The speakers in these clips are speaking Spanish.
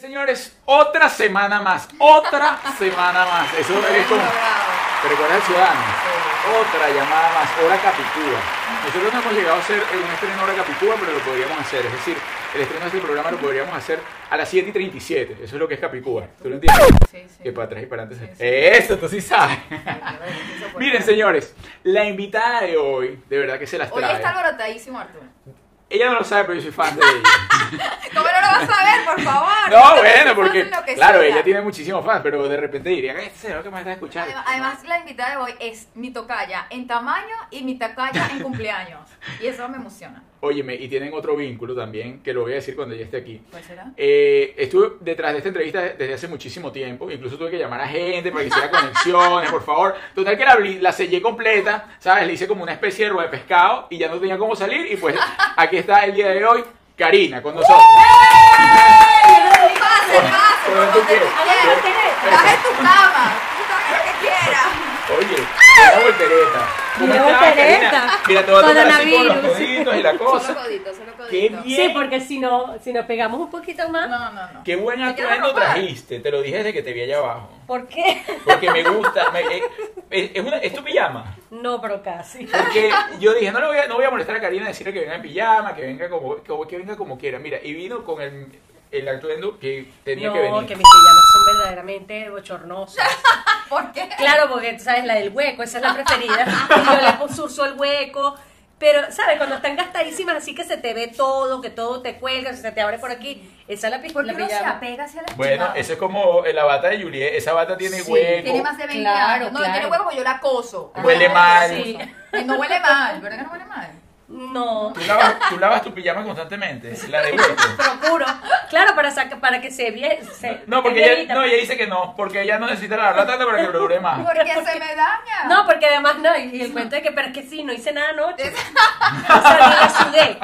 Señores, otra semana más, otra semana más. Eso es como... ¿Te recuerdas el ciudadano? Otra llamada más, hora capicúa. Nosotros no hemos llegado a hacer un estreno hora capicúa, pero lo podríamos hacer. Es decir, el estreno de este programa lo podríamos hacer a las 7 y 37. Eso es lo que es capicúa. ¿Tú lo entiendes? Sí, sí. Que para atrás y para adelante. Sí, sí. Eso, tú sí sabes. Miren, señores, la invitada de hoy, de verdad que se las Hoy trae. está alborotadísimo, Arturo. Ella no lo sabe, pero yo soy fan de ella. ¿Cómo no lo vas a ver, por favor? No, bueno, porque, claro, sea. ella tiene muchísimos fans, pero de repente dirían, este señor que me está escuchando. Además, además, la invitada de hoy es mi tocaya en tamaño y mi tocaya en cumpleaños. Y eso me emociona. Óyeme, y tienen otro vínculo también, que lo voy a decir cuando ella esté aquí. ¿Cuál será? Eh, estuve detrás de esta entrevista desde hace muchísimo tiempo, incluso tuve que llamar a gente para que hiciera conexiones, por favor. Total que la, la sellé completa, ¿sabes? Le hice como una especie de rueda de pescado y ya no tenía cómo salir y pues aquí está el día de hoy, Karina, con nosotros. Tu cama. Tú lo que quieras. Oye, una voltereta. ¿Cómo Mira, te voy a tocar así con los coditos y la cosa. Solo codito, solo Qué bien. Sí, porque si no, si nos pegamos un poquito más, No, no, no. Qué buen ¿Te quieres atuendo trajiste, te lo dije desde que te vi allá abajo. ¿por qué? Porque me gusta, me- eh, es, una, es tu pijama. No, pero casi. Porque yo dije, no, le voy a, no voy a molestar a Karina decirle que venga en pijama, que venga como, como- que venga como quiera. Mira, y vino con el, el atuendo que tenía No, que venir. que mis pijamas son verdaderamente bochornosas. ¿Por qué? Claro, porque tú sabes la del hueco, esa es la preferida. Y yo le consurso el hueco. Pero, ¿sabes? Cuando están gastadísimas, así que se te ve todo, que todo te cuelga, se te abre por aquí. Esa es la, pi- ¿Por la qué no se apega hacia la Bueno, chingada? eso es como la bata de Juliet. Esa bata tiene Sí, hueco, Tiene más de 20 Claro, años. No, claro. tiene huevo porque yo la acoso. huele Ah, mal. Sí. Y no huele mal, ¿verdad que no huele mal? No. ¿Tú, lavas, tú lavas tu pijama constantemente, la. Procuro. Claro, para, saca- para que se vea. No, porque ella, no, ella dice que no, porque ella no necesita lavarla tanto para que lo dure más. Porque se me daña. No, porque además no, y el cuento de que, pero es que sí, no hice nada anoche. O sea, ni la sudé.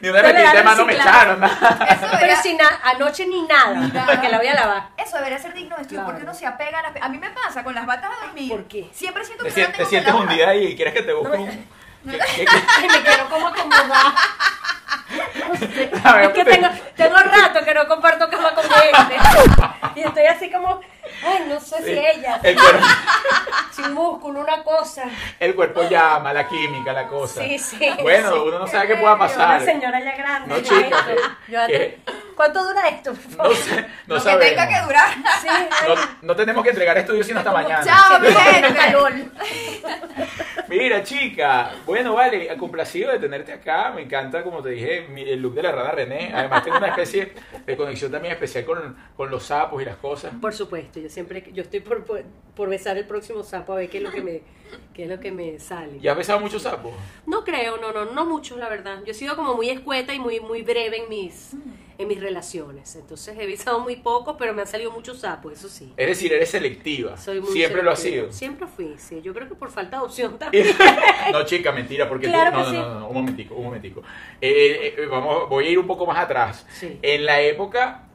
Ni una Se le metidita de mano me echaron. Pero debería, si na- anoche ni nada, Nada. porque la voy a lavar. eso debería ser digno de estudio. Claro. porque uno se apega a las... A mí me pasa con las batas de dormir. ¿Por qué? Siempre siento Te, que no te tengo que sientes ahí y quieres que te busque No, un... ¿Qué- qué- qué? Ay, me quiero como acomodar. A ver, Es que te- tengo, tengo rato que no comparto cama con gente. Y estoy así como, ay, no sé si ella, El cuerpo, sin músculo, una cosa. el cuerpo llama, la química, la cosa. Sí, sí. Bueno, sí. uno no sabe qué pueda pasar. Una señora ya grande. No, chica, Yo ¿Cuánto dura esto? por No favor? sé, no Lo que sabemos. tenga que durar. Sí, No, no tenemos que entregar estudios sino hasta mañana. Chao, mi gente. calor. Mira, chica, bueno, vale, complacido de tenerte acá. Me encanta, como te dije, mi- el look de la rana René. Además, tengo una especie de conexión también especial con, con los sapos y las cosas. Por supuesto, yo siempre, yo estoy por, por, por besar el próximo sapo a ver qué es lo que me, qué es lo que me sale. ¿Ya has besado muchos sapos? No creo, no, no, no muchos, la verdad. Yo he sido como muy escueta y muy, muy breve en mis, en mis relaciones. Entonces he besado muy pocos, pero me han salido muchos sapos, eso sí. Es decir, eres selectiva. Soy muy Siempre lo has sido. Siempre fui, sí. Yo creo que por falta de opción también. No, chica, mentira, porque tú- Claro no, que no, sí. no, no, un momentico, un momentico. Eh, eh, vamos, voy a ir un poco más atrás. Sí. En la época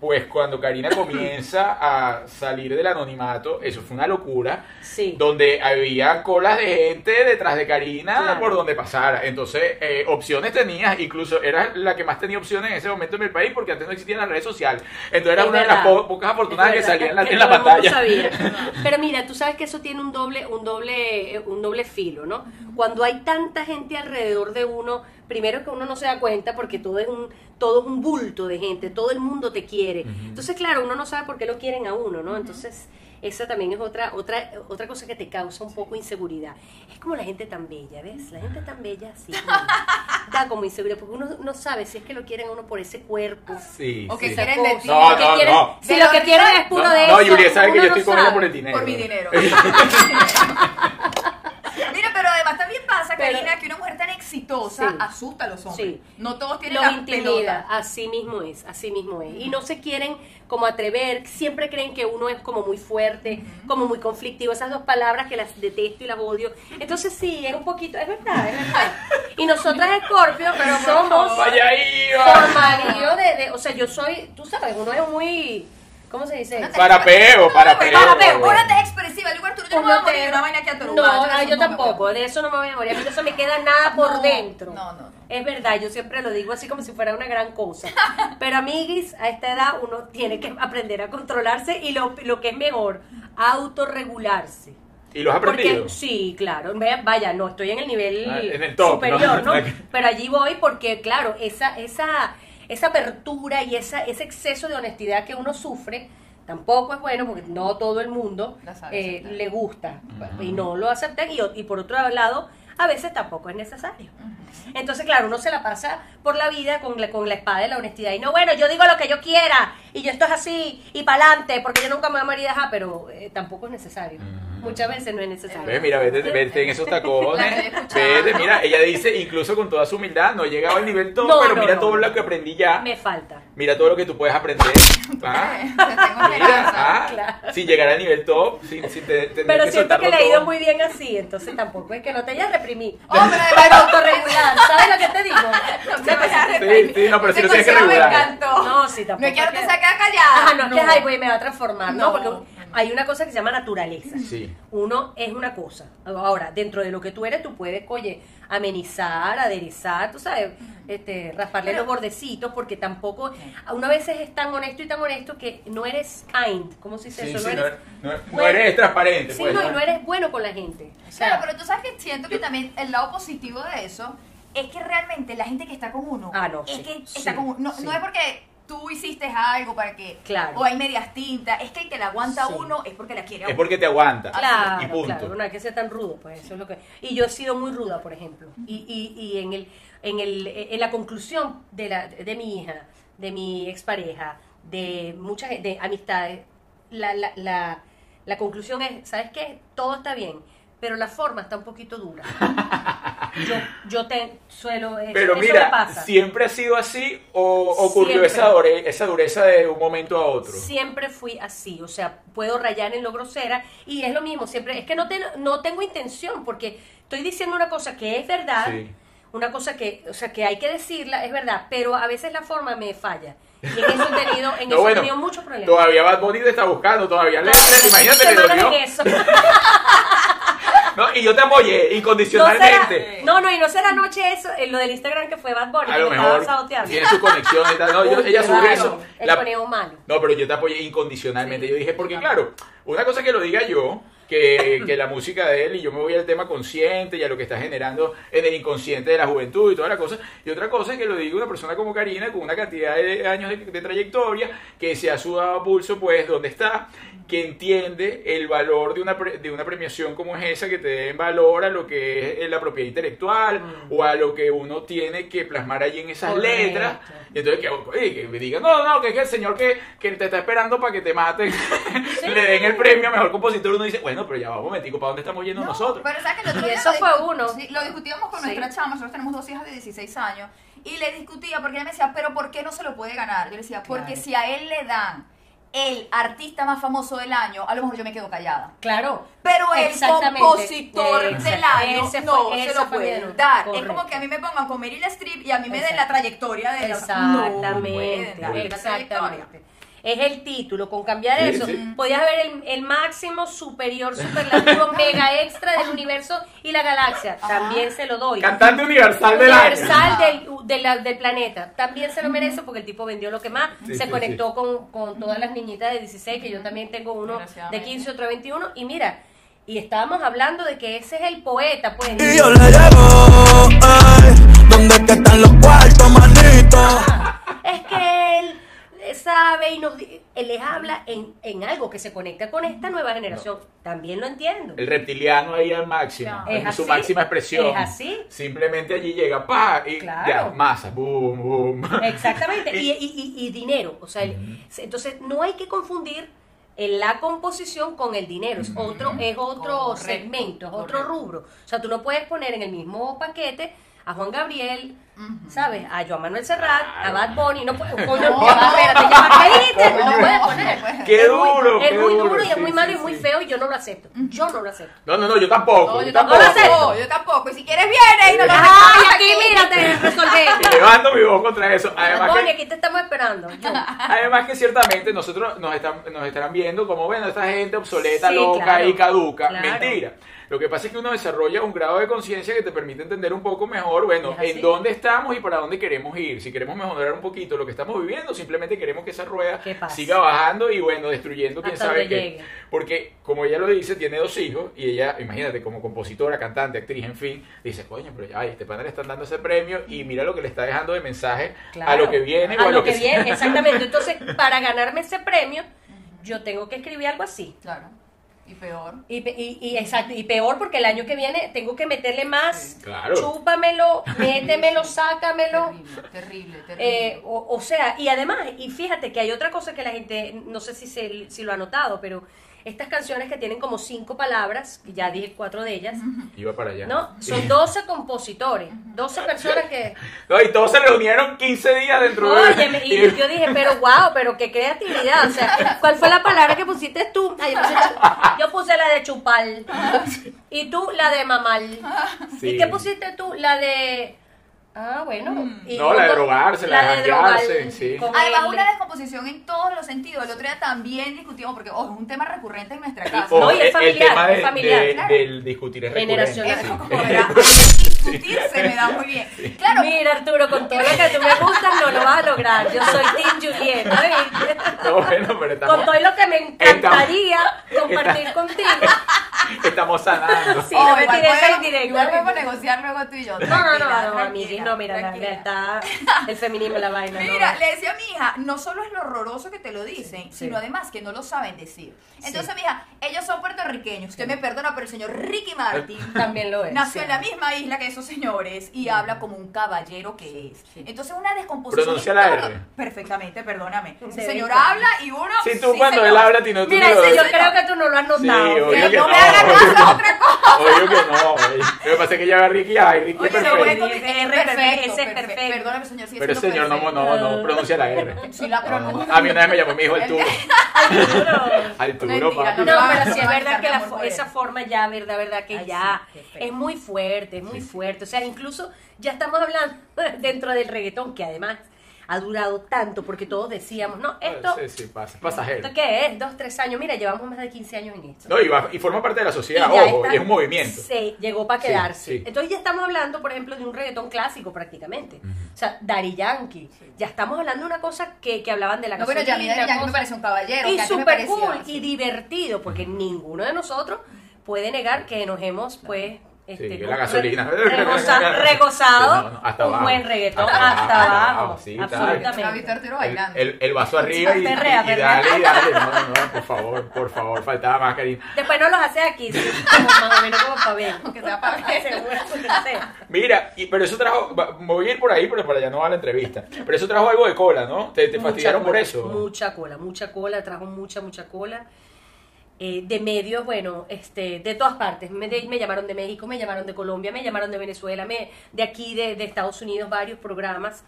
pues cuando Karina comienza a salir del anonimato, eso fue una locura, Sí. donde había colas de gente detrás de Karina Claro. por donde pasara. Entonces, eh, opciones tenías, incluso era la que más tenía opciones en ese momento en el país porque antes no existían las redes sociales. Entonces era una de las po- pocas afortunadas que salían en la, en la pantalla. sabía. Pero mira, tú sabes que eso tiene un doble, un doble, un doble filo, ¿no? Cuando hay tanta gente alrededor de uno, primero que uno no se da cuenta porque todo es un, todo es un bulto de gente, todo el mundo te quiere. Entonces, claro, uno no sabe por qué lo quieren a uno, ¿no? Entonces, esa también es otra, otra, otra cosa que te causa un poco inseguridad. Es como la gente tan bella, ¿ves? La gente tan bella así. como- da como inseguridad, porque uno no sabe si es que lo quieren a uno por ese cuerpo. Sí, O que sí. quieren de ti. No, Lo que no, quieren- no. Si lo que quieren es puro No, de no, eso. Julia sabe que yo no estoy con ella sabe. por el dinero. Por mi dinero. Mira, pero además también pasa, Pero- Karina, que una mujer tan exitosa Sí. asusta a los hombres. Sí. No todos tienen Los la intimida, pelota. así mismo es, así mismo es. Y no se quieren como atrever, siempre creen que uno es como muy fuerte, como muy conflictivo, esas dos palabras que las detesto y las odio. Entonces sí, es un poquito, es verdad, es verdad. Y nosotras Scorpio, pero somos Vaya ahí, por marido de, de- o sea, yo soy, tú sabes, uno es muy, ¿cómo se dice? Parapeo, parapeo. Parapeo, Una te expresiva, lugar tú yo no me voy a morir de una vaina que a No, ah, yo tampoco, de eso no me voy a morir, a mí no se me queda nada por No, dentro. no, no, no. Es verdad, yo siempre lo digo así como si fuera una gran cosa. Pero amiguis, a esta edad uno tiene que aprender a controlarse y lo, lo que es mejor, autorregularse. ¿Y los has aprendido? Porque, sí, claro. Vaya, no estoy en el nivel Ah, en el top, superior, ¿no? ¿no? Pero allí voy porque, claro, esa, esa, esa apertura y esa, ese exceso de honestidad que uno sufre tampoco es bueno porque no todo el mundo eh, le gusta y no lo aceptan y, y por otro lado a veces tampoco es necesario. Entonces, claro, uno se la pasa por la vida con la, con la espada de la honestidad. Y no, bueno, yo digo lo que yo quiera y yo esto es así y para adelante porque yo nunca me voy a morir, ajá, pero eh, tampoco es necesario. Muchas veces no es necesario. Ve, mira, vete, vete en esos tacones. Vete, mira, ella dice, incluso con toda su humildad, no he llegado al nivel top, No, pero no, mira no. todo lo que aprendí ya. Me falta. Mira todo lo que tú puedes aprender. Ah, Te tengo Mira, ah, Claro. sin llegar al nivel top, sin, sin te- tener Pero que siento que le ha ido todo. muy bien así, entonces tampoco es que no te hayas reprimido. Hombre, Pero autorregular, ¿sabes lo que te digo? No te vayas Sí, reprimir. sí, no, pero sí lo tienes que regular. Me encantó. No, sí, tampoco No quiero que se quede callada. Ajá, no, es que ay, pues me va a transformar, ¿no? No. Porque hay una cosa que se llama naturaleza. Sí. Uno es una cosa. Ahora, dentro de lo que tú eres, tú puedes, oye, amenizar, aderezar, tú sabes, este, rasparle Pero- los bordecitos, porque tampoco, uno a veces es tan honesto y tan honesto que no eres kind, ¿cómo se dice Sí, eso? sí, no no, eres, no- no bueno. eres transparente. sí, pues, no, ¿no? y no eres bueno con la gente. O sea, Claro, pero tú sabes que siento que también el lado positivo de eso es que realmente la gente que está con uno Ah, no, es sí, que sí, está con uno. No, sí. no es porque tú hiciste algo para que Claro. o hay medias tintas, es que el que la aguanta Sí. uno es porque la quiere Es uno. porque te aguanta. Claro, y punto. claro, no hay que ser tan rudo, pues eso es lo que. Y yo he sido muy ruda, por ejemplo. Y, y, y en el, en el, en la conclusión de la, de mi hija, de mi expareja, de muchas de amistades, la, la, la, la conclusión es, ¿sabes qué? Todo está bien, pero la forma está un poquito dura. Yo, yo te suelo. eso- Pero eso me mira, pasa. ¿siempre ha sido así o ocurrió Siempre. esa, dure- esa dureza de un momento a otro? Siempre fui así, o sea, puedo rayar en lo grosera y es lo mismo, siempre, es que no, te- no tengo intención porque estoy diciendo una cosa que es verdad, Sí. una cosa que, o sea, que hay que decirla, es verdad, pero a veces la forma me falla. Y en eso he tenido, en eso he tenido muchos problemas. Todavía Bad Bunny te está buscando, todavía le- imagínate le Semanas dolió. en eso. No, y yo te apoyé No será, incondicionalmente. no, no, y no será anoche eso, en lo del Instagram que fue Bad Bunny, a que lo me estaba mejor saboteando. tiene su conexión y tal. No, yo- ella claro, eso. Él La-. No, pero yo te apoyé incondicionalmente. Yo dije, porque claro, una cosa que lo diga yo, que, que la música de él, y yo me voy al tema consciente y a lo que está generando en el inconsciente de la juventud y toda la cosa. Y otra cosa es que lo diga una persona como Karina, con una cantidad de años de, de trayectoria, que se ha sudado a pulso, pues, donde está, que entiende el valor de una, pre- de una premiación como es esa, que te den valor a lo que es la propiedad intelectual o a lo que uno tiene que plasmar allí en esas Correcto. letras. Y entonces que, que me digan, no, no, que es que el señor que, que te está esperando para que te maten, le den el premio a mejor compositor, uno dice, bueno, pero ya va un momentico, ¿para dónde estamos yendo No, nosotros? Pero sabes que el otro Y día eso lo fue uno. lo discutíamos con Sí. nuestra chama, nosotros tenemos dos hijas de 16 años, y le discutía porque ella me decía, pero ¿por qué no se lo puede ganar? Yo le decía, porque Claro. si a él le dan el artista más famoso del año, a lo mejor yo me quedo callada. Claro. Pero el Exactamente. compositor Exacto. del año fue- no se lo pueden bien. dar. Es Correcto. como que a mí me pongan con Meryl Streep y a mí me den la trayectoria de la No pueden Exactamente, dar la trayectoria. Es el título. Con cambiar Sí, eso, sí. podías ver el, el máximo, superior, superlativo, mega extra del universo y la galaxia. También se lo doy. Cantante universal del. Universal del, de del planeta. También se lo merece porque el tipo vendió lo que más. Sí, se sí, conectó Con, con todas las niñitas de 16, que yo también tengo uno de Desgraciadamente. 15, otro de 21. Y mira, y estábamos hablando de que ese es el poeta, pues. Y yo le llego, ay, ¿dónde que están los cuartos, manito? Es que él sabe y nos di- él les habla en, en algo que se conecta con esta nueva generación. También lo entiendo. El reptiliano ahí al máximo, en Es su máxima expresión. es así. Simplemente allí llega, pa, y Claro. ya, masa, boom, boom. Exactamente, y, y- y- y dinero. O sea, el- entonces no hay que confundir en la composición con el dinero. Es otro, es otro Correcto, segmento, es otro correcto. rubro. O sea, tú no puedes poner en el mismo paquete a Juan Gabriel, ¿sabes? A Joan Manuel Serrat, a Bad Bunny. No puedes, coño, No. espérate, ya ¿qué dijiste? Coño. No puedes poner. Qué Es muy- duro, Es qué muy duro, duro y es sí, muy sí, malo y sí. muy feo y yo no lo acepto. Yo no lo acepto. No, no, no, yo tampoco. No, yo yo tampoco. tampoco, acepto. yo tampoco. Y si quieres, vienes y no te Ay, aquí, mírate, resolvé. Y levanto mi voz contra eso. Además que, aquí te estamos esperando. Yo. además que ciertamente nosotros nos, están, nos estarán viendo como, bueno, esta gente obsoleta, loca claro. y caduca. Claro. Mentira. Lo que pasa es que uno desarrolla un grado de conciencia que te permite entender un poco mejor, bueno, en dónde estamos y para dónde queremos ir. Si queremos mejorar un poquito lo que estamos viviendo, simplemente queremos que esa rueda Que siga bajando y, bueno, destruyendo quién Hasta sabe qué. llegue. Porque, como ella lo dice, tiene dos hijos y ella, imagínate, como compositora, cantante, actriz, en fin, dice, coño, pero ya, ay, este pana le están dando ese premio y mira lo que le está dejando de mensaje a lo que viene o a a lo que, sea. viene, exactamente. Entonces, para ganarme ese premio, yo tengo que escribir algo así. Claro. Y peor. Y, y, y exacto, y peor porque el año que viene tengo que meterle más. Claro. Chúpamelo, métemelo, sácamelo. Terrible, terrible, terrible. Eh, o, o sea, y además, y fíjate que hay otra cosa que la gente, no sé si, se, si lo ha notado, pero estas canciones que tienen como cinco palabras, y ya dije cuatro de ellas, Iba para allá. ¿no? Son 12 compositores, 12 personas que... No, y todos se reunieron 15 días dentro de... Oye, y yo dije, pero wow, pero qué creatividad. O sea, ¿cuál fue la palabra que pusiste tú? Ay, yo, puse, chu- yo puse la de chupar. Y tú la de mamar. Sí. ¿Y qué pusiste tú? La de. Ah, bueno. y No, la de drogarse, la de janguearse, sí. Además, una descomposición en todos los sentidos. El otro día también discutimos, porque ojo, es un tema recurrente en nuestra casa. No, y es el- el, familiar, tema es de- familiar, de- claro. del discutir es recurrente. Generacional. Sí. como verás, discutir se me da muy bien. Claro, Mira, Arturo, con todo lo que tú me gustas no lo vas a lograr. Yo soy Team Juliet. ¿oíste? No, bueno, pero estamos, Con todo lo que me encantaría compartir contigo. estamos sanando. Sí, no me esa podemos- indirecta. Igual podemos negociar luego tú y yo. No, no, no, no, amiguis, no, mira, la, está el feminismo la vaina. Mira, no. le decía a mi hija, no solo es lo horroroso que te lo dicen, Sí. sino además que no lo saben decir. Entonces, Sí. mi hija, ellos son puertorriqueños. Usted me perdona, pero el señor Ricky Martin También lo es. nació sí. en la misma isla que esos señores y habla como un caballero que es. Entonces, una descomposición. Pronuncia la R. Perfectamente, perdóname. El Sí, señor habla y uno. Si tú sí, cuando señor. él habla, tú no tú Mira, ese yo Sí, creo que tú no lo has notado. obvio Que que no me haga caso es otra cosa. Obvio que no. Lo que pasa es que ya ve a Ricky, ay, Ricky Oye, es perfecto. es Ese es perfecto, ese es perfecto. Perdóname, señor. Pero señor no, no, no pronuncia la R. Sí la No, pronuncia. A mí una vez me llamó mi hijo el tubo. Arturo. Arturo, papi. No, pero sí es verdad que esa forma ya, verdad, verdad que ya sí, es muy fuerte, es muy fuerte. O sea, incluso ya estamos hablando dentro del reggaetón, que además ha durado tanto, porque todos decíamos, no, esto, Sí, sí, pasa, pasajero. ¿esto qué es? Dos, tres años. Mira, llevamos más de 15 años en esto. No, y, va- y forma parte de la sociedad, Y ojo, está- y es un movimiento. Sí, llegó para quedarse. sí. Entonces ya estamos hablando, por ejemplo, de un reggaetón clásico prácticamente. O sea, Daddy Yankee. Ya estamos hablando de una cosa que, que hablaban de la No, pero ya a mí Daddy Yankee me parece un caballero. y súper cool así. y divertido, porque ninguno de nosotros puede negar que nos hemos, pues, este, que con- la gasolina. re- regoza- regozado Sí, no, no, hasta un abajo. buen reggaetón Hasta hasta, abajo, abajo, abajo, sí, absolutamente. El, bailando. el, el vaso arriba y, y, Perrea, y perrea. dale y dale. No, no, por favor, por favor, faltaba más cariño. Después no los hace aquí, sí, como más o menos como para ver. Aunque sea para ver. Seguro que sea. Mira, y, pero eso trajo, voy a ir por ahí, pero para allá no va la entrevista. Pero eso trajo algo de cola, ¿no? Te, te fastidiaron por eso. Mucha cola, mucha cola, trajo mucha, mucha cola. Eh, de medios, bueno, este, de todas partes. Me, de- me llamaron de México, me llamaron de Colombia, me llamaron de Venezuela, me, de aquí, de, de Estados Unidos, varios programas.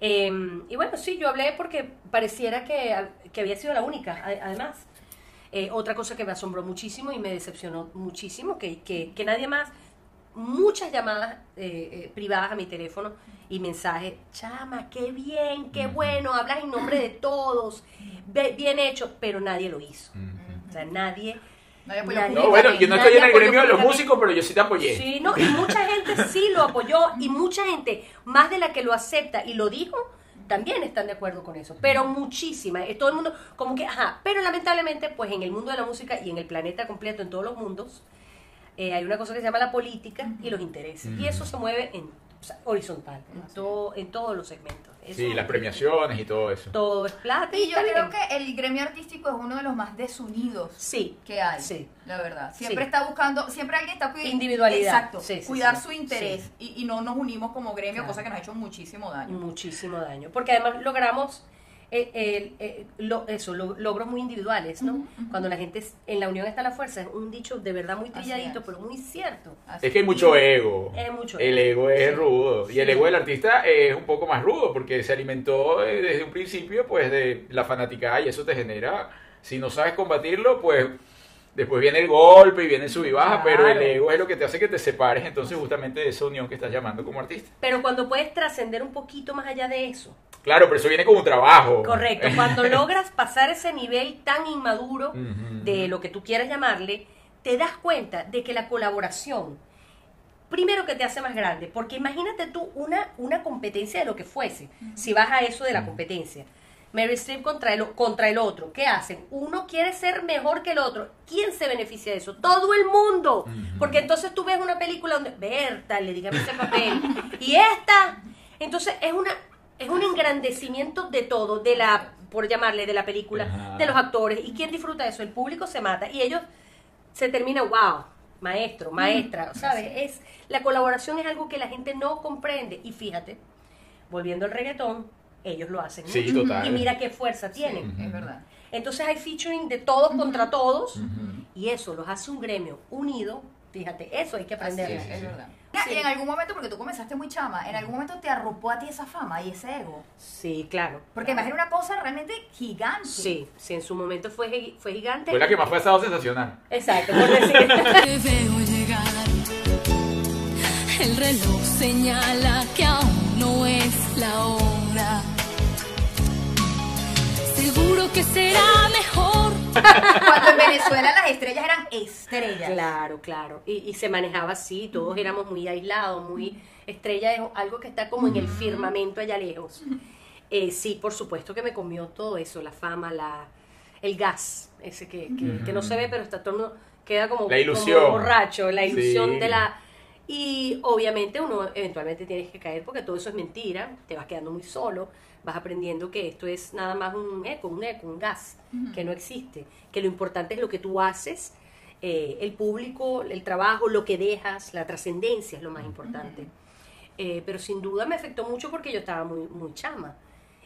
Eh, y bueno, sí, yo hablé porque pareciera que, que había sido la única, además. Eh, otra cosa que me asombró muchísimo y me decepcionó muchísimo, que, que, que nadie más muchas llamadas eh, privadas a mi teléfono y mensajes, chama, qué bien, qué bueno, hablas en nombre de todos, bien hecho, pero nadie lo hizo. O sea, nadie... Nadie apoyó Nadie- No, bueno, yo no estoy en el gremio de los músicos, pero yo sí te apoyé. Sí, no, y mucha gente sí lo apoyó y mucha gente, más de la que lo acepta y lo dijo, también están de acuerdo con eso, pero muchísima, eh, todo el mundo como que, ajá, pero lamentablemente pues en el mundo de la música y en el planeta completo, en todos los mundos, eh, hay una cosa que se llama la política y los intereses, y eso se mueve en o sea, horizontal, en, todo, en todos los segmentos. Eso- Sí, las premiaciones y todo eso. Todo es plata y, Y yo creo bien. que el gremio artístico es uno de los más desunidos Sí, que hay. Sí. La verdad. Siempre Sí. está buscando, siempre alguien está cuidando. Individualidad. Exacto. Sí, sí, cuidar sí. su interés. Y, y no nos unimos como gremio, Claro. cosa que nos ha hecho muchísimo daño. muchísimo daño. Porque además logramos eh, eh, lo- eso, lo- logros muy individuales, ¿no? Cuando la gente, es- en la unión está la fuerza, es un dicho de verdad muy trilladito, pero muy cierto. Así. Es que hay mucho ego. Es mucho El ego. ego es Sí. rudo. Y el ego del artista es un poco más rudo porque se alimentó eh, desde un principio pues de la fanaticada y eso te genera, si no sabes combatirlo, pues después viene el golpe y viene el sub y baja, pero el ego es lo que te hace que te separes entonces justamente de esa unión que estás llamando como artista. Pero cuando puedes trascender un poquito más allá de eso. Claro, pero eso viene como un trabajo. Correcto. Cuando logras pasar ese nivel tan inmaduro de lo que tú quieras llamarle, te das cuenta de que la colaboración, primero que te hace más grande, porque imagínate tú una, una competencia de lo que fuese, si vas a eso de la competencia. Mary Streep contra el, contra el otro, ¿qué hacen? Uno quiere ser mejor que el otro. ¿Quién se beneficia de eso? Todo el mundo. Porque entonces tú ves una película donde, Berta, le dígame ese papel, y esta. Entonces es una es un engrandecimiento de todo, de la, por llamarle, de la película, Ajá. de los actores. ¿Y quién disfruta de eso? El público se mata. Y ellos se termina, wow, maestro, maestra, ¿sabes? Es, la colaboración es algo que la gente no comprende. Y fíjate, volviendo al reggaetón, ellos lo hacen. Sí, mucho. total. Y mira qué fuerza Sí, tienen. es verdad. Entonces hay featuring de todos contra todos. Y eso los hace un gremio unido. Fíjate, eso hay que aprender. es, sí, es verdad. Sí. Y en algún momento, porque tú comenzaste muy chama, en algún momento te arropó a ti esa fama y ese ego. Sí, claro. Porque imagina una cosa realmente gigante. Sí, sí, en su momento fue, fue gigante. Fue la que más fue estado sensacional. Exacto, por decir. Te veo llegar. El reloj señala que aún no es la hora. Seguro que será mejor. Cuando en Venezuela las estrellas eran estrellas. Claro, claro. Y, y se manejaba así, todos éramos muy aislados, muy estrella es algo que está como en el firmamento allá lejos. Eh, sí, por supuesto que me comió todo eso, la fama, la, el gas, ese que, que, que no se ve, pero está todo el mundo- queda como, La ilusión. como borracho, la ilusión Sí. de la... Y obviamente uno eventualmente tienes que caer porque todo eso es mentira, te vas quedando muy solo, vas aprendiendo que esto es nada más un eco, un eco, un gas, que no existe, que lo importante es lo que tú haces, eh, el público, el trabajo, lo que dejas, la trascendencia es lo más importante. Eh, pero sin duda me afectó mucho porque yo estaba muy, muy chama.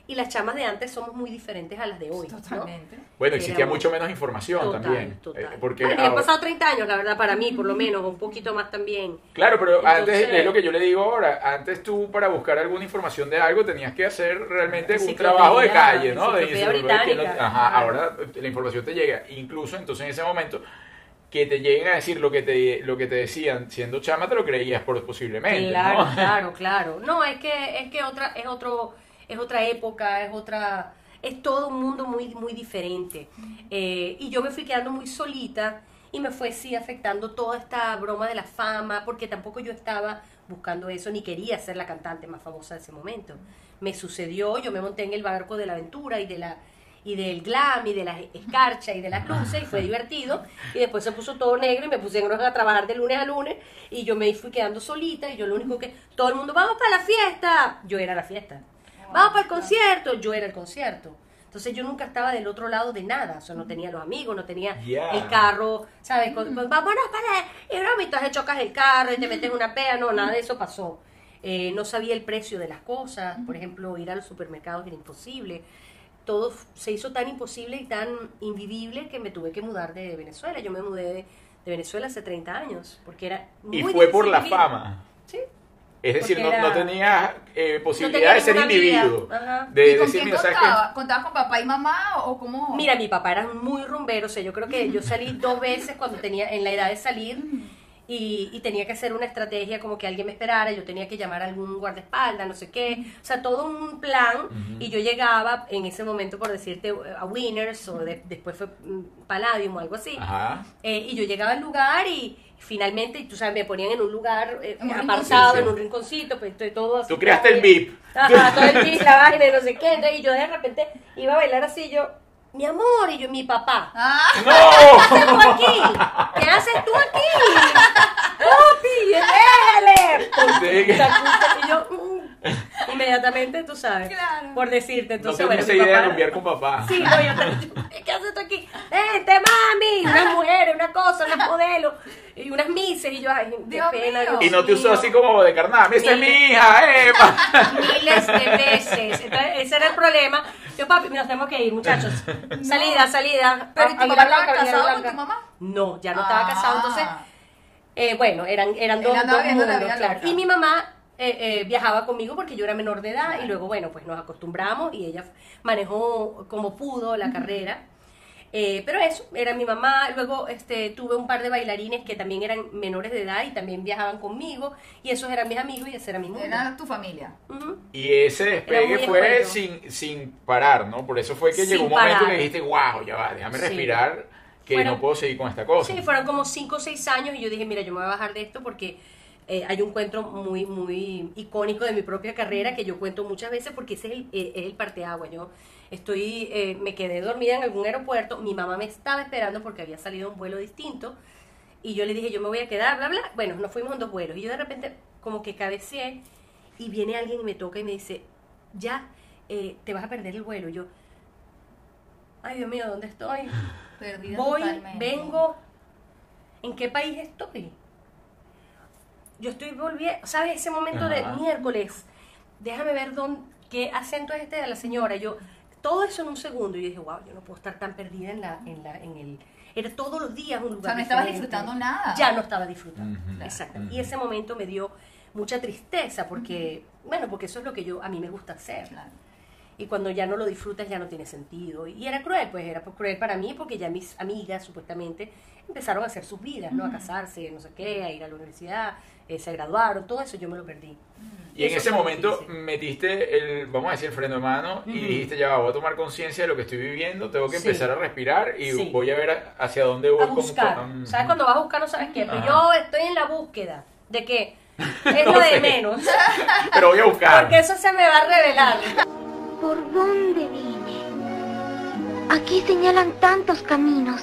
Y las chamas de antes somos muy diferentes a las de hoy. ¿no? Totalmente. Bueno, existía Éramos- mucho menos información Total, también. total. eh, porque Bueno, y han pasado 30 años, la verdad, para mí, por lo menos, un poquito más también. Claro, pero antes es lo que yo le digo ahora. Antes tú para buscar alguna información de algo tenías que hacer realmente un trabajo de calle, ¿no? De no- ajá, Claro. ahora la información te llega. Incluso entonces en ese momento que te lleguen a decir lo que te lo que te decían siendo chama te lo creías por posiblemente, Claro, ¿no? claro, claro. No, es que es que otra es otro es otra época, es otra es todo un mundo muy muy diferente. Eh, y yo me fui quedando muy solita y me fue sí afectando toda esta broma de la fama, porque tampoco yo estaba buscando eso ni quería ser la cantante más famosa de ese momento. Me sucedió, yo me monté en el barco de la aventura y de la y del glam y de la escarcha y de las luces y fue divertido y después se puso todo negro y me pusieron a trabajar de lunes a lunes y yo me fui quedando solita y yo lo único que todo el mundo vamos para la fiesta yo era la fiesta vamos para el concierto. Yo era el concierto. Entonces yo nunca estaba del otro lado de nada. O sea no tenía los amigos no tenía el carro sabes con- vámonos para y y entonces chocas el carro y te metes una pea no nada de eso pasó. Eh, no sabía el precio de las cosas. Por ejemplo ir a los supermercados era imposible. Todo se hizo tan imposible y tan invivible que me tuve que mudar de Venezuela. Yo me mudé de, de Venezuela hace 30 años, porque era muy Y fue por la vivir. fama. Sí. Es decir, no, no tenías eh, posibilidad tenía de ser individuo. Ajá. De ¿Y con decir, quién mira, ¿sabes qué? ¿Contabas con papá y mamá o cómo? Mira, mi papá era muy rumbero, o sea, yo creo que yo salí dos veces cuando tenía, en la edad de salir, y, y tenía que hacer una estrategia como que alguien me esperara, yo tenía que llamar a algún guardaespaldas, no sé qué, o sea, todo un plan y yo llegaba en ese momento, por decirte, a Winners o de- después fue mm, Palladium o algo así, Ajá. Eh, y yo llegaba al lugar y finalmente, tú sabes, me ponían en un lugar eh, En un apartado, rinconcito. en un rinconcito, pues estoy todo así. Tú creaste el. VIP. Ajá, todo el VIP, la vaina y no sé qué, entonces, y yo de repente iba a bailar así, yo, mi amor, y yo, mi papá. Ah, ¿Qué ¡No! haces tú aquí? ¿Qué haces tú aquí? ¡Papi! ¡Déjale! Y yo, mm, inmediatamente, tú sabes, Claro. por decirte. No Entonces, tenía bueno, esa mi idea de papá- rumbear con papá. Sí, no, yo te- ¿qué haces tú aquí? ¡Vente, mami! Unas mujeres, una cosa, unas modelos, y unas mises, y yo, ay, qué Dios pena. mío. Y no te usó así como de carnada. ¡Esa es mi hija! ¡Epa! miles de veces. Entonces, ese era el problema. Yo, papi, nos tenemos que ir, muchachos. Salida, salida. Pero ¿y tu papá estaba casado con tu mamá? No, ya no estaba Ah. casado. Entonces, eh, bueno, eran, eran dos, andaba dos mundos, claro. Y mi mamá eh, eh, viajaba conmigo porque yo era menor de edad y luego, bueno, pues nos acostumbramos y ella manejó como pudo la carrera. Eh, pero eso, era mi mamá. Luego este, tuve un par de bailarines que también eran menores de edad y también viajaban conmigo. Y esos eran mis amigos y ese era mi mundo. Era tu familia. Ujú. Y ese despegue fue sin, sin parar, ¿no? Por eso fue que Sin llegó un momento parar. que dijiste, wow, ya va, déjame Sí. respirar, que Bueno, no puedo seguir con esta cosa. Sí, fueron como 5 o 6 años y yo dije, mira, yo me voy a bajar de esto porque eh, hay un cuento muy muy icónico de mi propia carrera que yo cuento muchas veces porque ese es el, eh, es el parteagua. Yo estoy, eh, me quedé dormida en algún aeropuerto, mi mamá me estaba esperando porque había salido un vuelo distinto y yo le dije, yo me voy a quedar, bla, bla. Bueno, nos fuimos en dos vuelos y yo de repente como que cabeceé y viene alguien y me toca y me dice, ya, eh, te vas a perder el vuelo. Y yo, ay Dios mío, ¿dónde estoy? Perdida voy, totalmente. vengo, ¿en qué país estoy? Yo estoy volviendo, ¿sabes? Ese momento de Ajá. miércoles, déjame ver dónde, qué acento es este de la señora. Yo, todo eso en un segundo, y yo dije, wow, yo no puedo estar tan perdida en la, en la, en el, era todos los días un lugar O sea, no estabas disfrutando nada. Ya no estaba disfrutando, exacto. Y ese momento me dio mucha tristeza, porque, bueno, porque eso es lo que yo, a mí me gusta hacer. Claro. Y cuando ya no lo disfrutas ya no tiene sentido. Y era cruel, pues era cruel para mí porque ya mis amigas supuestamente empezaron a hacer sus vidas, ¿no? A casarse, no sé qué, a ir a la universidad, eh, se graduaron, todo eso yo me lo perdí. Y en Eso ese fue momento difícil. metiste el, vamos a decir, el freno de mano y Ujú. dijiste, ya va, voy a tomar conciencia de lo que estoy viviendo, tengo que Sí. empezar a respirar y Sí. voy a ver a- hacia dónde voy. A con- buscar. con- ¿Sabes cuando vas a buscar no sabes qué? Pero yo estoy en la búsqueda de qué. Es No lo sé. de menos. Pero voy a buscar. Porque eso se me va a revelar. ¿Por dónde vine? Aquí señalan tantos caminos.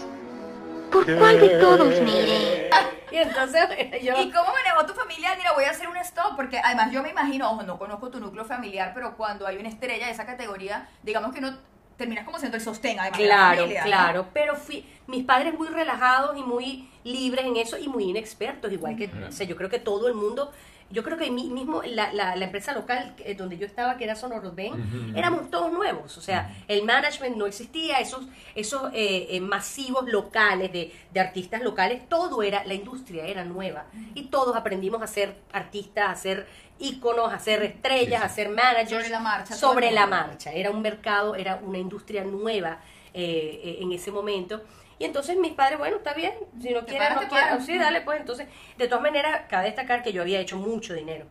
¿Por cuál de todos me iré? Y entonces yo... ¿Y cómo manejó tu familia? Mira, voy a hacer un stop, porque además yo me imagino, ojo, no conozco tu núcleo familiar, pero cuando hay una estrella de esa categoría, digamos que no terminas como siendo el sostén, además. de la Claro, claro, pero fui, mis padres muy relajados y muy libres en eso y muy inexpertos, igual que, o sea, yo creo que todo el mundo, yo creo que mi- mismo la, la, la empresa local eh, donde yo estaba, que era Sonorosben, Ujú. éramos todos nuevos, o sea, el management no existía, esos, esos eh, eh, masivos locales de, de artistas locales, todo era, la industria era nueva. Y todos aprendimos a ser artistas, a ser íconos, a ser estrellas, a ser managers. Sobre la marcha, Sobre la marcha, era un mercado, era una industria nueva eh, eh, en ese momento. Y entonces mis padres, bueno, está bien, si no quieres, no quieres, sí, dale, pues entonces, de todas maneras, cabe destacar que yo había hecho mucho dinero,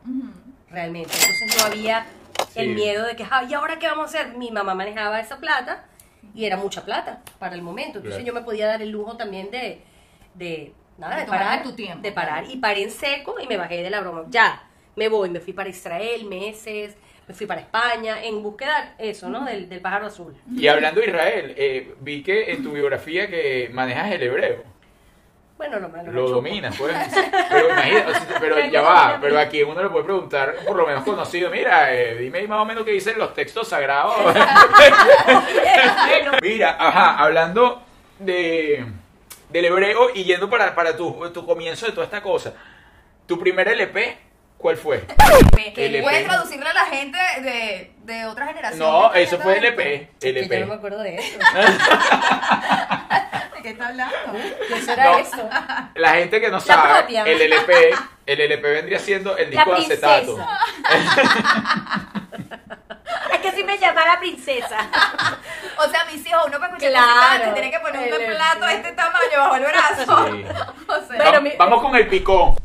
realmente, entonces no había el miedo de que, "Ah, ¿y ahora qué vamos a hacer? Mi mamá manejaba esa plata y era mucha plata para el momento, entonces Claro. yo me podía dar el lujo también de, de nada, De de, parar, tu tiempo, de parar, claro. y paré en seco y me bajé de la broma, ya, me voy, me fui para Israel meses, me fui para España, en búsqueda, eso, ¿no? Del, del pájaro azul. Y hablando de Israel, eh, vi que en tu biografía que manejas el hebreo. Bueno, lo malo. Lo dominas, pues. Pero o sea, pero ya va, pero aquí uno le puede preguntar, por lo menos conocido, mira, eh, dime más o menos qué dicen los textos sagrados. mira, ajá, hablando de del hebreo y yendo para, para tu, tu comienzo de toda esta cosa. Tu primer LP, ¿cuál fue? Que LP. puedes traducirle a la gente de, de otra generación. No, ¿De qué eso fue? LP. Que yo no me LP. acuerdo de eso. ¿De qué está hablando? Era No. eso. La gente que no sabe, propia. el LP, el LP vendría siendo el disco de acetato. es que si me llama la princesa. O sea, mis hijos, uno para escuchar Claro. música se tiene que poner un plato de este tamaño bajo el brazo. Sí. O sea, Bueno, Va- mi- Vamos con el picón.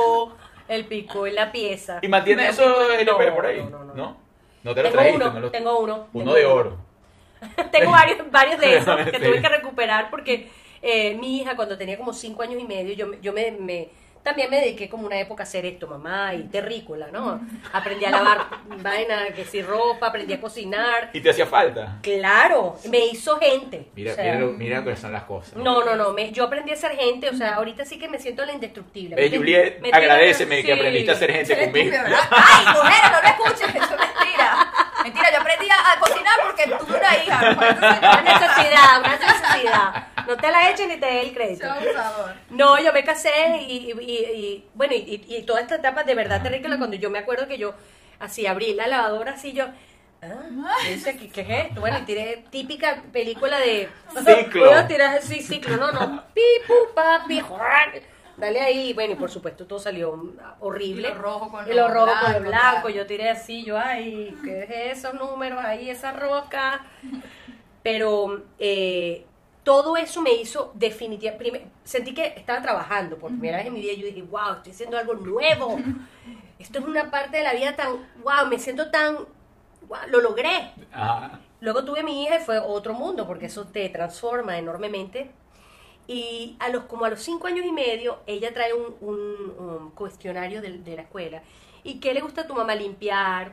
Pico, el pico, en la pieza. ¿Y mantiene eso el no, por ahí? No, no, no. ¿No? No te lo Tengo trajiste. uno, lo- tengo uno. Uno tengo de oro. Tengo varios, varios de esos que Sí. tuve que recuperar porque eh, mi hija cuando tenía como cinco años y medio, yo, yo me, me- también me dediqué como una época a hacer esto, mamá, y terrícola, ¿no? Aprendí a lavar vaina, que si ropa, aprendí a cocinar. ¿Y te hacía falta? Claro, me hizo gente. Mira, o sea, mira, lo- mira que son las cosas. No, no, no, me- yo aprendí a ser gente, o sea, ahorita sí que me siento la indestructible. Eh, Juliet, me- agradeceme que sí. aprendiste a ser gente conmigo. Ay, mujeres, no lo escuches, eso es mentira. Mentira, yo aprendí a, a cocinar porque tuve una hija. Una necesidad, una necesidad. No te la eches ni te dé el crédito. No, yo me casé y, y- y- y, bueno, y, y toda esta etapa de verdad terrible, cuando yo me acuerdo que yo así abrí la lavadora, así yo... Ah, ¿qué, qué es esto? Bueno, y tiré típica película de... Ciclo. Tirar, sí, ciclo, no, no. Pi, pu, pa, pi, juac. Dale ahí, bueno, y por supuesto todo salió horrible. Y lo rojo con Y lo lo rojo con lo blanco, blanco. Yo tiré así, yo, ay, ¿qué es esos números ahí, esa roca? Pero eh, todo eso me hizo definitivamente. Sentí que estaba trabajando por primera vez en mi vida. y Yo dije, wow, estoy haciendo algo nuevo. Esto es una parte de la vida tan. Wow, me siento tan. Wow, lo logré. Luego tuve mi hija y fue otro mundo, porque eso te transforma enormemente. Y a los, como a los cinco años y medio, ella trae un, un- un cuestionario de, de la escuela. ¿Y qué le gusta a tu mamá limpiar?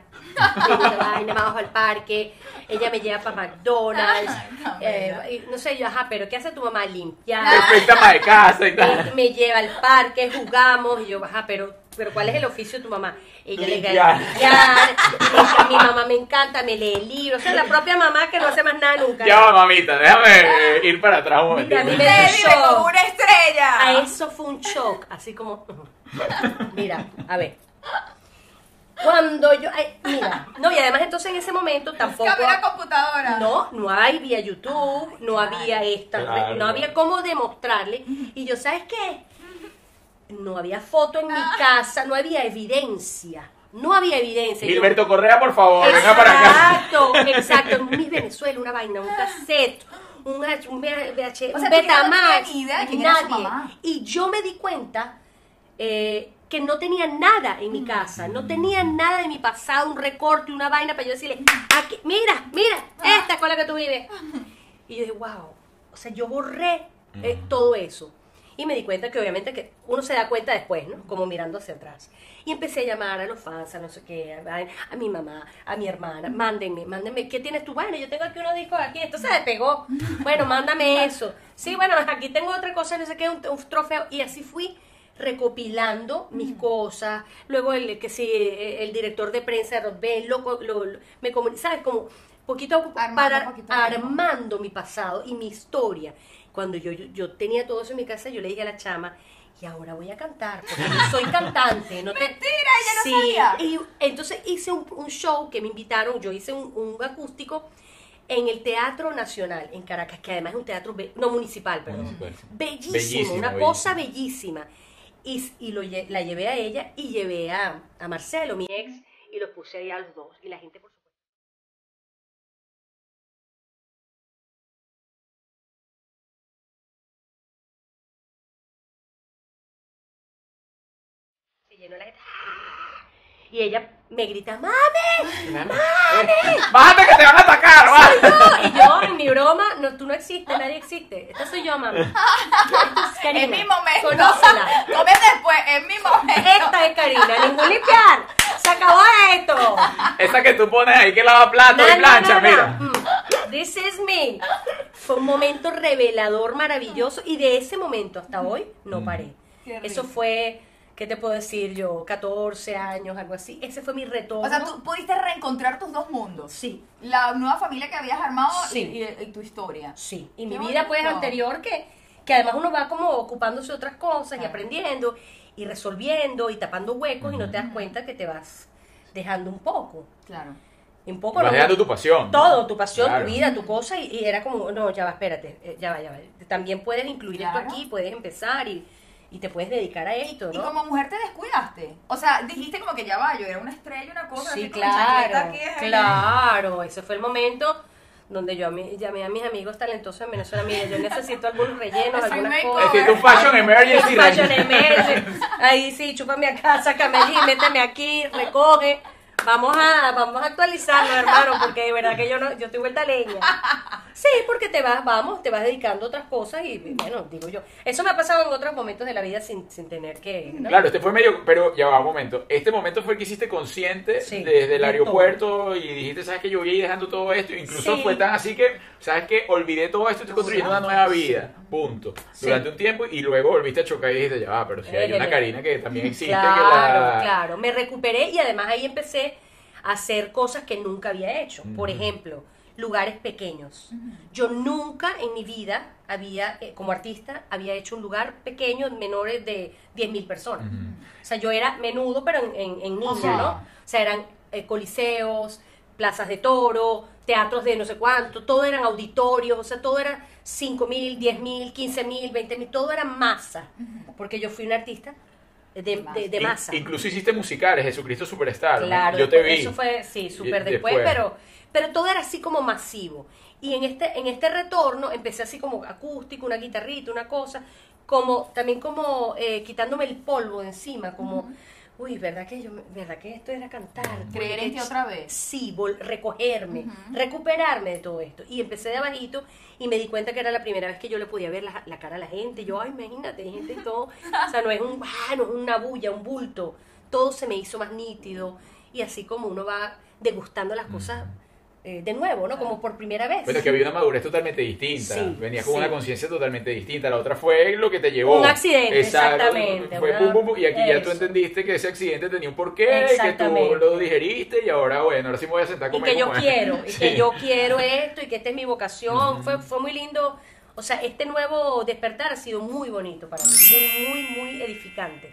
Le gusta vaina, vamos al parque. Ella me lleva para McDonald's. eh, y no sé, yo, ajá, pero ¿qué hace tu mamá? Limpiar. Perfecta ama de casa y Me, tal. me lleva al parque, jugamos. Y yo, ajá, pero, pero ¿cuál es el oficio de tu mamá? Ella le Limpiar. limpiar. limpiar. Mi mamá me encanta, me lee libros. O sea, la propia mamá que no hace más nada nunca. Ya mamita, déjame eh, ir para atrás un momentito. Mira, a mí me- Usted vive shock. como una estrella. A eso fue un shock, así como... Mira, a ver. Cuando yo... ay, mira, no, y además entonces en ese momento tampoco... Computadora. No, no había YouTube, no había esta, Claro. no había cómo demostrarle. Y yo, ¿sabes qué? No había foto en mi casa, no había evidencia. No había evidencia. Yo- Gilberto Correa, por favor, venga para acá. Exacto, exacto. En Miss Venezuela, una vaina, un cassette, un, H- un VH, O sea, no Betamax. tenía ni idea de quién era su nadie. mamá. Y yo me di cuenta eh, que no tenía nada en mi casa, no tenía nada de mi pasado, un recorte, una vaina para yo decirle, aquí, mira, mira, esta con la que tú vives. Y yo dije, wow, o sea, yo borré eh, todo eso. Y me di cuenta que obviamente que uno se da cuenta después, ¿no? Como mirando hacia atrás. Y empecé a llamar a los fans, a no sé qué, a, a mi mamá, a mi hermana, mándenme, mándenme, ¿qué tienes tú? Bueno, yo tengo aquí unos discos aquí, esto se despegó. Bueno, mándame eso. Sí, bueno, aquí tengo otra cosa, no sé qué, un, un trofeo. Y así fui recopilando mis cosas. Luego el que sí, el director de prensa de lo, lo, lo- me ¿sabes? Como poquito a poco, Armando para poquito armando mi pasado y mi historia. Cuando yo, yo, yo tenía todo eso en mi casa, yo le dije a la chama, y ahora voy a cantar, porque yo soy cantante. No te... Mentira, ella no sí. sabía. Y entonces hice un, un show que me invitaron, yo hice un, un acústico en el Teatro Nacional en Caracas, que además es un teatro, no municipal, perdón. Municipal. Bellísimo, Bellísimo, una bellísimo. cosa bellísima. Y, y lo, la llevé a ella y llevé a, a Marcelo, mi ex, y los puse ahí a los dos. Y la gente, por supuesto. Se llenó la gente. Y ella me grita, ¡Mami! Bájate que te van a atacar, va. Y yo, en mi broma, no, tú no existes, nadie existe. Esta soy yo, mami. Esta es Karina. Mi momento. Conócela. Come después, en mi momento. Esta es Karina, ningún limpiar. Se acabó esto. Esa que tú pones ahí que lava plato y plancha, mira. Mm. This is me. Fue un momento revelador, maravilloso. Y de ese momento hasta hoy no Mm. paré. Eso fue, ¿qué te puedo decir yo? 14 años, algo así. Ese fue mi retorno. O sea, tú pudiste reencontrar tus dos mundos. Sí, La nueva familia que habías armado Sí. y, y- y tu historia. Sí, y mi vida pues anterior que, que además uno va como ocupándose de otras cosas y aprendiendo y resolviendo y tapando huecos y no te das cuenta que te vas dejando un poco. Claro. Un poco Vas dejando tu pasión. ¿no? Todo, tu pasión, Claro. tu vida, tu cosa, y, y era como, no, ya va, espérate, eh, ya va, ya va. También puedes incluir Claro. esto aquí, puedes empezar y, y te puedes dedicar a esto, Y como mujer te descuidaste. O sea, dijiste como que ya va, yo era una estrella, una cosa. Sí, así claro, aquí, claro. Ese fue el momento donde yo a mí- llamé a mis amigos talentosos en Venezuela. Mire, yo necesito algunos rellenos, algunas fashion emergency. Fashion emergency. Ahí sí, chúpame acá, sácame allí, méteme aquí, recoge. Vamos a, vamos a actualizarlo, hermano, porque de verdad que yo no, yo estoy vuelta a leña. Sí, porque te vas, vamos, te vas dedicando a otras cosas y bueno, digo yo. Eso me ha pasado en otros momentos de la vida sin, sin tener que. ¿no? Claro, este fue medio, pero ya va un momento. Este momento fue el que hiciste consciente Sí, desde el aeropuerto y dijiste, ¿sabes que Yo voy a ir dejando todo esto. Incluso Sí. fue tan así que, ¿sabes que Olvidé todo esto y estoy construyendo una nueva vida. Punto. Durante un tiempo y luego volviste a chocar y dijiste, ya va, pero si hay una eh, Karina que también existe. Claro, que la... claro. Me recuperé y además ahí empecé hacer cosas que nunca había hecho. Por Ujú. ejemplo, lugares pequeños. Yo nunca en mi vida había, eh, como artista, había hecho un lugar pequeño, menores de 10.000 personas. Ujú. O sea, yo era menudo, pero en, en, en niña, sea. ¿no? O sea, eran eh, coliseos, plazas de toro, teatros de no sé cuánto, todo eran auditorios, o sea, todo era 5 mil, 10 mil, 15 mil, 20 mil, todo era masa, porque yo fui un artista de, de, de In- masa. incluso hiciste musicales, Jesucristo Superstar. ¿no? Claro, Yo te después- vi. Eso fue, sí, súper después, después. pero, pero todo era así como masivo. Y en este, en este retorno empecé así como acústico, una guitarrita, una cosa, como, también como eh, quitándome el polvo de encima, como, uy, ¿verdad que yo, me- verdad que esto era cantar? Creer en ti otra vez. Sí, vol- recogerme, recuperarme de todo esto. Y empecé de abajito y me di cuenta que era la primera vez que yo le podía ver la, la cara a la gente. Yo, ay, imagínate, gente y todo. O sea, no es, un, ah, no es una bulla, un bulto. Todo se me hizo más nítido. Y así como uno va degustando las cosas eh, de nuevo, ¿no? Como por primera vez. Bueno, que había una madurez totalmente distinta. Sí, Venías con sí. una conciencia totalmente distinta. La otra fue lo que te llevó. Un accidente, Exacto. exactamente, Fue una- pum, pum, pum, y aquí ya tú eso. entendiste que ese accidente tenía un porqué, que tú lo digeriste y ahora, bueno, ahora sí me voy a sentar a y que yo quiero, y Sí. que yo quiero esto, y que esta es mi vocación. fue, fue muy lindo. O sea, este nuevo despertar ha sido muy bonito para mí, muy, muy, muy edificante.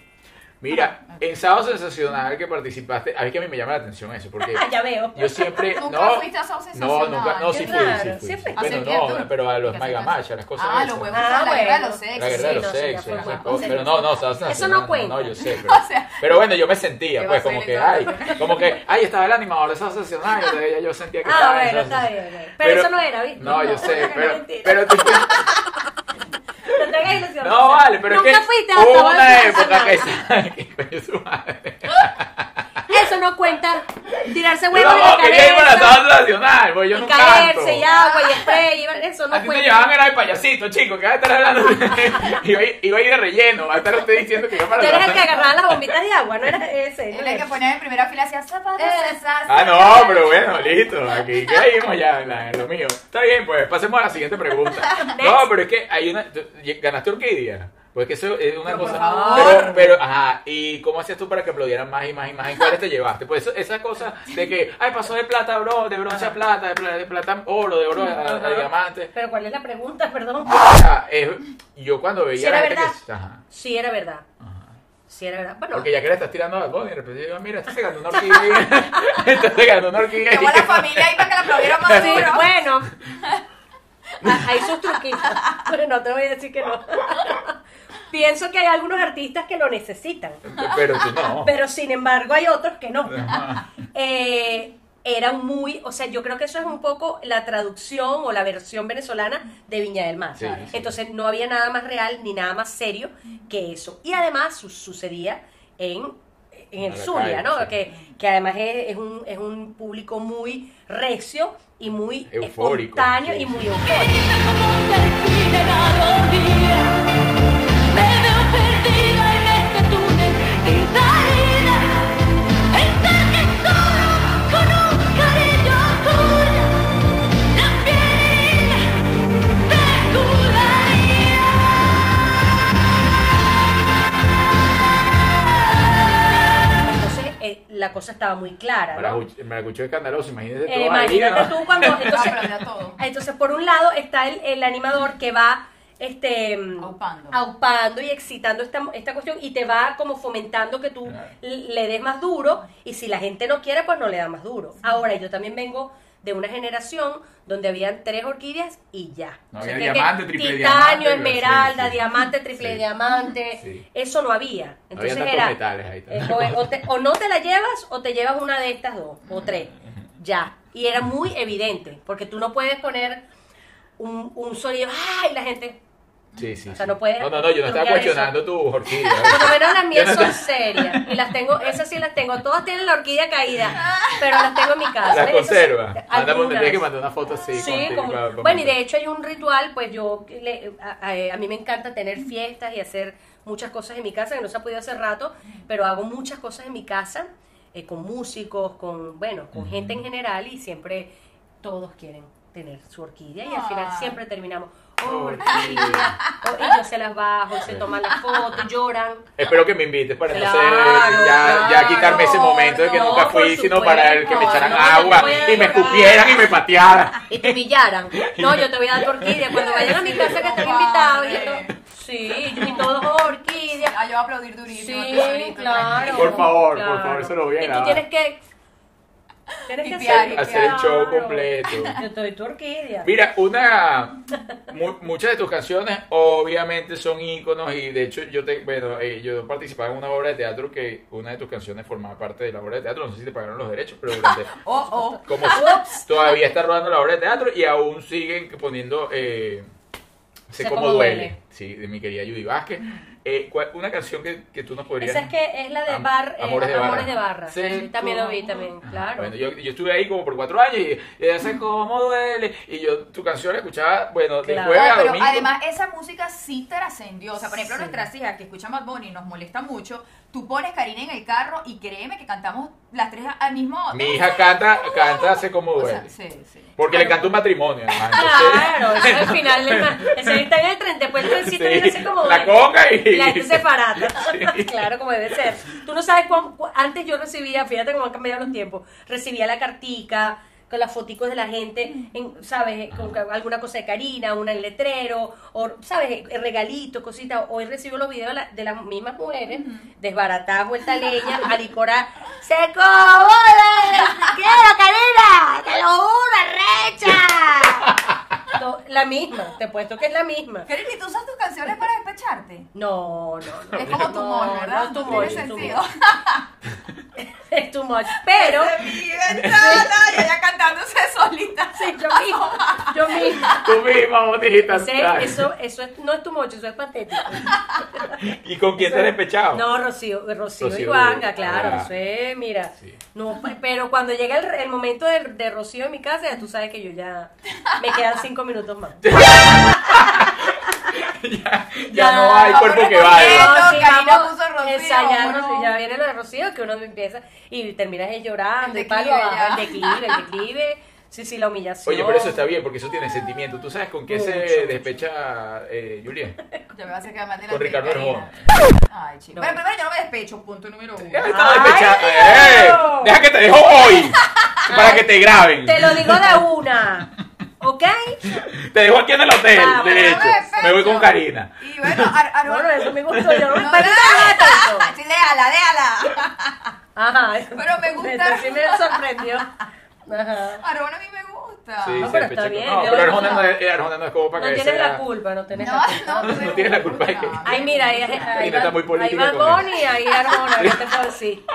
Mira, en Sábado Sensacional que participaste, a mí que a mí me llama la atención eso, porque Ah, ya veo. yo siempre... ¿Nunca no, fuiste a Sábado No, Sensacional? nunca, no, sí fui, sí fui. sí fue. Bueno, ¿Hace no, pero a los ¿Qué Mega? Match, a las cosas Ah, esas. los huevos Ah, la guerra de los sexos. La guerra de Sí, los no, sexos. Pero no, no, Sábado Eso no Sensacional, cuenta. No, yo sé, pero, O sea, pero bueno, yo me sentía, pues, como que, ay, como que, ay, estaba el animador de Sábado Sensacional, y entonces ya yo sentía que Ah, estaba en bueno, está bien. Sensacional. Pero, eso no era, ¿viste? No, yo sé, pero, Mentira. pero tú- No te hagas ilusiones. no vale, pero es Nunca que fuiste a una época que, su madre. Eso no cuenta. Tirarse huevos en No, la que yo iba a la Sensacional, pues yo Y no caerse canto. y agua y spray. y- Eso no a ti te cuenta. llevaban era el payasito, chico, que va a estar hablando. iba, a ir, iba a ir de relleno, va a estar usted diciendo que iba para Tú la eres el que agarraba las bombitas de agua, no era ese. no Era el que ponía en primera fila hacía zapatos. Eh. Ah, no, pero bueno, listo. Aquí caímos ya en, la- en lo mío. Está bien, pues pasemos a la siguiente pregunta. No, pero es que hay una. ¿Ganaste Orquídea? Pues que eso es una Pero cosa. Pero, pero, ajá. ¿Y cómo hacías tú para que aplaudieran más y más y más? ¿En cuáles te llevaste? Pues eso- esa cosa de que, ay, pasó de plata a bro, de bronce a plata, de plata, de plata a oro, de oro a, a- Ajá. diamante. Pero ¿cuál es la pregunta? Perdón. Yo cuando veía Sí, era verdad. que. Ajá. Sí, era verdad. Sí, era verdad. Bueno, Porque ya que le estás tirando a Bad Bunny, de repente digo, mira, estás sacando una orquídea. estás sacando una orquídea. A la familia ahí para que la aplaudieran más duro. bueno. Hay sus truquitos. Pero no te voy a decir que no. Pienso que hay algunos artistas que lo necesitan. Pero tú no. Pero sin embargo hay otros que no. Eh, era muy, o sea, yo creo que eso es un poco la traducción o la versión venezolana de Viña del Mar. Sí, sí. Entonces no había nada más real ni nada más serio que eso. Y además su- sucedía en, en el Zulia, calle, ¿no? sí. Que, que además es, es un, es un público muy recio y muy Eufórico, espontáneo sí. y muy eufórico. Eh, la cosa estaba muy clara, ¿no? Maracucho, escandaloso, imagínate Eh, todo ahí, imagínate ¿no? tú cuando... Entonces, por un lado está el, el animador que va este Aupando. aupando y excitando esta, esta cuestión y te va como fomentando que tú Claro. le des más duro y si la gente no quiere pues no le da más duro. Ahora yo también vengo de una generación donde habían tres orquídeas y ya. No O sea, diamante, que triple titanio, diamante, esmeralda, sí, diamante, triple Sí. diamante, Sí. eso no había. Entonces era metales ahí eh, o te- o no te la llevas o te llevas una de estas dos o tres. Ya. Y era muy evidente, porque tú no puedes poner un, un sonido, ¡ay! La gente, Sí, sí. O sea, sí. no puedes No, no, no, yo no estaba cuestionando tu orquídea. por lo menos las mías son serias. Y las tengo, esas sí las tengo. Todas tienen la orquídea caída, pero las tengo en mi casa. Las conserva. Tendría que mandar una foto así. Sí, contigo, como- bueno, y de hecho hay un ritual, pues yo, le- a, a- a mí me encanta tener fiestas y hacer muchas cosas en mi casa, que no se ha podido hacer rato, pero hago muchas cosas en mi casa, eh, con músicos, con, bueno, con gente en general, y siempre todos quieren tener su orquídea, y al final Ah. siempre terminamos, oh, orquídea, oh, y yo se las bajo, y se toman las fotos, lloran, Espero que me invites para no Claro, ser, ya, ya quitarme ese momento de que No, nunca por fui, sino para el que me echaran No, agua y me escupieran y me patearan. y te humillaran. No, yo te voy a dar tu orquídea. Cuando vayan a mi casa que estén invitados. Y esto, sí, y todos orquídeas. Ah, yo voy a aplaudir durísimo. Sí, claro. Por favor, por favor, eso lo voy a Y tú tienes que. Tienes que hacer, Hacer el show completo. Yo doy tu orquídea. Mira, una mu- muchas de tus canciones obviamente son íconos y de hecho yo te bueno, eh, yo participaba en una obra de teatro que una de tus canciones formaba parte de la obra de teatro, no sé si te pagaron los derechos, pero durante Oh, oh. como todavía está rodando la obra de teatro y aún siguen poniendo eh, sé Sé cómo cómo duele. duele. Sí, de mi querida Judy Vázquez. Eh, ¿cuál- una canción que, que tú nos podrías Esa es que es la de Am- Bar, eh, Amores de Amores de Barra. Sí, Sí, también lo vi como- también, claro. Bueno, yo, yo estuve ahí como por cuatro años y, y ese cómo duele. Y yo tu canción la escuchaba, bueno, de Claro. jueves a pero domingo. además esa música sí trascendió. O sea, por ejemplo, Sí. nuestras hijas que escuchan Bad Bunny nos molesta mucho. Tú pones Karina en el carro y créeme que cantamos las tres al mismo Mi hija canta, canta hace como O sea, sí, sí. porque le canta un matrimonio, además. Claro, al final más. Ese está en el tren, después el trencito viene así como. la conga y- La gente se parata. Claro, como debe ser. Tú no sabes cuán. cu- Antes yo recibía, fíjate cómo han cambiado los tiempos. Recibía la cartica con las foticos de la gente, en, ¿sabes? Con alguna cosa de Karina, una en letrero, o, ¿sabes? El regalito, cositas. Hoy recibo los videos de, la- de las mismas mujeres, desbaratadas, vuelta leña, alicorar. ¡Se acabó! ¡Quiero, Karina! ¡Te lo juro, recha! To- La misma, te he puesto que es la misma. Karina, ¿y tú usas tus canciones para despecharte? No, no, no. Es como tu No, humor, ¿verdad? No, es Tiene much, es too sentido. Es too much. Pero, Esa es mi ventana, y ella cantándose solita. sí, yo misma, yo misma. Tú misma, bonita. Ese- eso, eso es, no es too much, eso es patético. ¿Y con quién te has despechado? No, Rocío, Rocío, Rocío y Wanga, Duro. claro, Ah. eso es, mira. Sí. No, pero cuando llega el, el momento de, de Rocío en mi casa, ya tú sabes que yo ya me quedan cinco minutos más. ya, ya no hay cuerpo que sí, vamos Rocío, sí, ya viene lo de Rocío, que uno empieza y terminas llorando, El y palo declive ya. el declive, el declive, sí, sí, la humillación. Oye, pero eso está bien, porque eso tiene sentimiento. ¿Tú sabes con qué se despecha eh, Julia? Ya me va a hacer que me Con Ricardo. Arjona. Ay, chico. No. Bueno, primero yo no me despecho, punto número uno. Ya me estaba ¡Ay, despechando. Dios! ¡Eh! Deja que te dejo hoy. Para que te graben. Te lo digo de una, ¿ok? Te dejo aquí en el hotel, Ah, de hecho. no me voy con Karina. Y bueno, Ar Bueno, eso me gustó, yo no me No, parece no. Sí, déjala, déjala. Ajá. Pero me gusta. Sí me sorprendió. Ajá. Arjona a mí me gusta. Sí, No, sí, pero está bien, No, pero Arjona no, es, Arjona no es como para No que tienes sea- la culpa, no tienes No, la culpa. no, No tienes la culpa Ay, mira, ahí, ahí, está va, muy política ahí va Bonnie, ahí Arjona, ¿qué te puedo decir?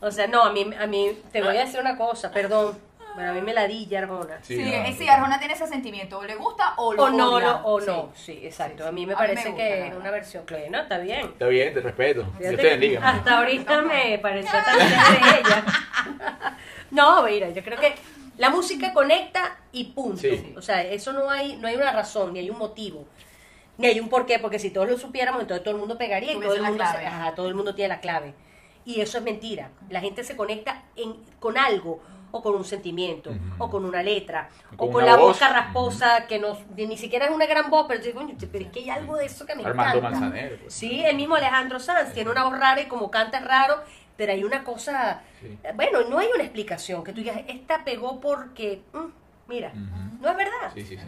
O sea, no, a mí, a mí, te voy a decir una cosa, perdón, pero a mí me ladilla Arjona. Sí, Sí, no, no. sí, Arjona tiene ese sentimiento, o le gusta o lo O no, odia. lo, o no, Sí. sí, exacto. Sí, A mí me A mí me parece gusta, que la es una versión, no, está bien. Está bien, te respeto. Dios te bendiga. Hasta ahorita me pareció tan de ella. No, mira, yo creo que la música conecta y punto. Sí. O sea, eso no hay, no hay una razón, ni hay un motivo, ni hay un porqué, porque si todos lo supiéramos, entonces todo el mundo pegaría y todo el la mundo, se- clave. ajá, todo el mundo tiene la clave. Y eso es mentira. La gente se conecta en, con algo, o con un sentimiento, o con una letra, Con o con la voz. boca rasposa, que no, ni siquiera es una gran voz, pero, digo, pero es que hay algo de eso que me Armando encanta. Manzanero. pues. Sí, el mismo Alejandro Sanz tiene una voz rara y como canta es raro, pero hay una cosa, Sí. bueno, no hay una explicación que tú digas, esta pegó porque, mm, mira, no es verdad. Sí,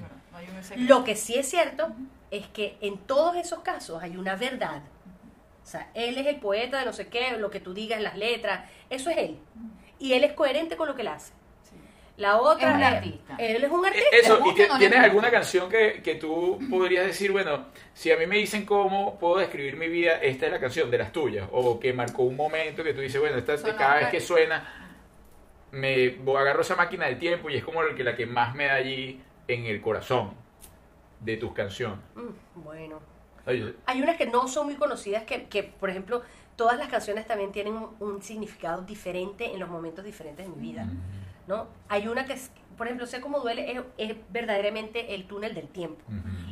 Lo que sí es cierto es que en todos esos casos hay una verdad. O sea, él es el poeta de no sé qué, lo que tú digas en las letras, eso es él. Y él es coherente con lo que él hace. La otra Es un eh, artista. Él es un Eh, artista. Eso, ¿y no tienes alguna canción que, que tú podrías decir, bueno, si a mí me dicen cómo puedo describir mi vida, esta es la canción de las tuyas? O que marcó un momento que tú dices, bueno, esta, Sonó cada vez que- que suena, me agarro esa máquina del tiempo y es como la que, la que más me da allí en el corazón de tus canciones. Mm, bueno. Hay unas que no son muy conocidas, que, que, por ejemplo, todas las canciones también tienen un, un significado diferente en los momentos diferentes de mi vida. ¿no? Hay una que, es, por ejemplo, Sé cómo duele, es, es verdaderamente el túnel del tiempo.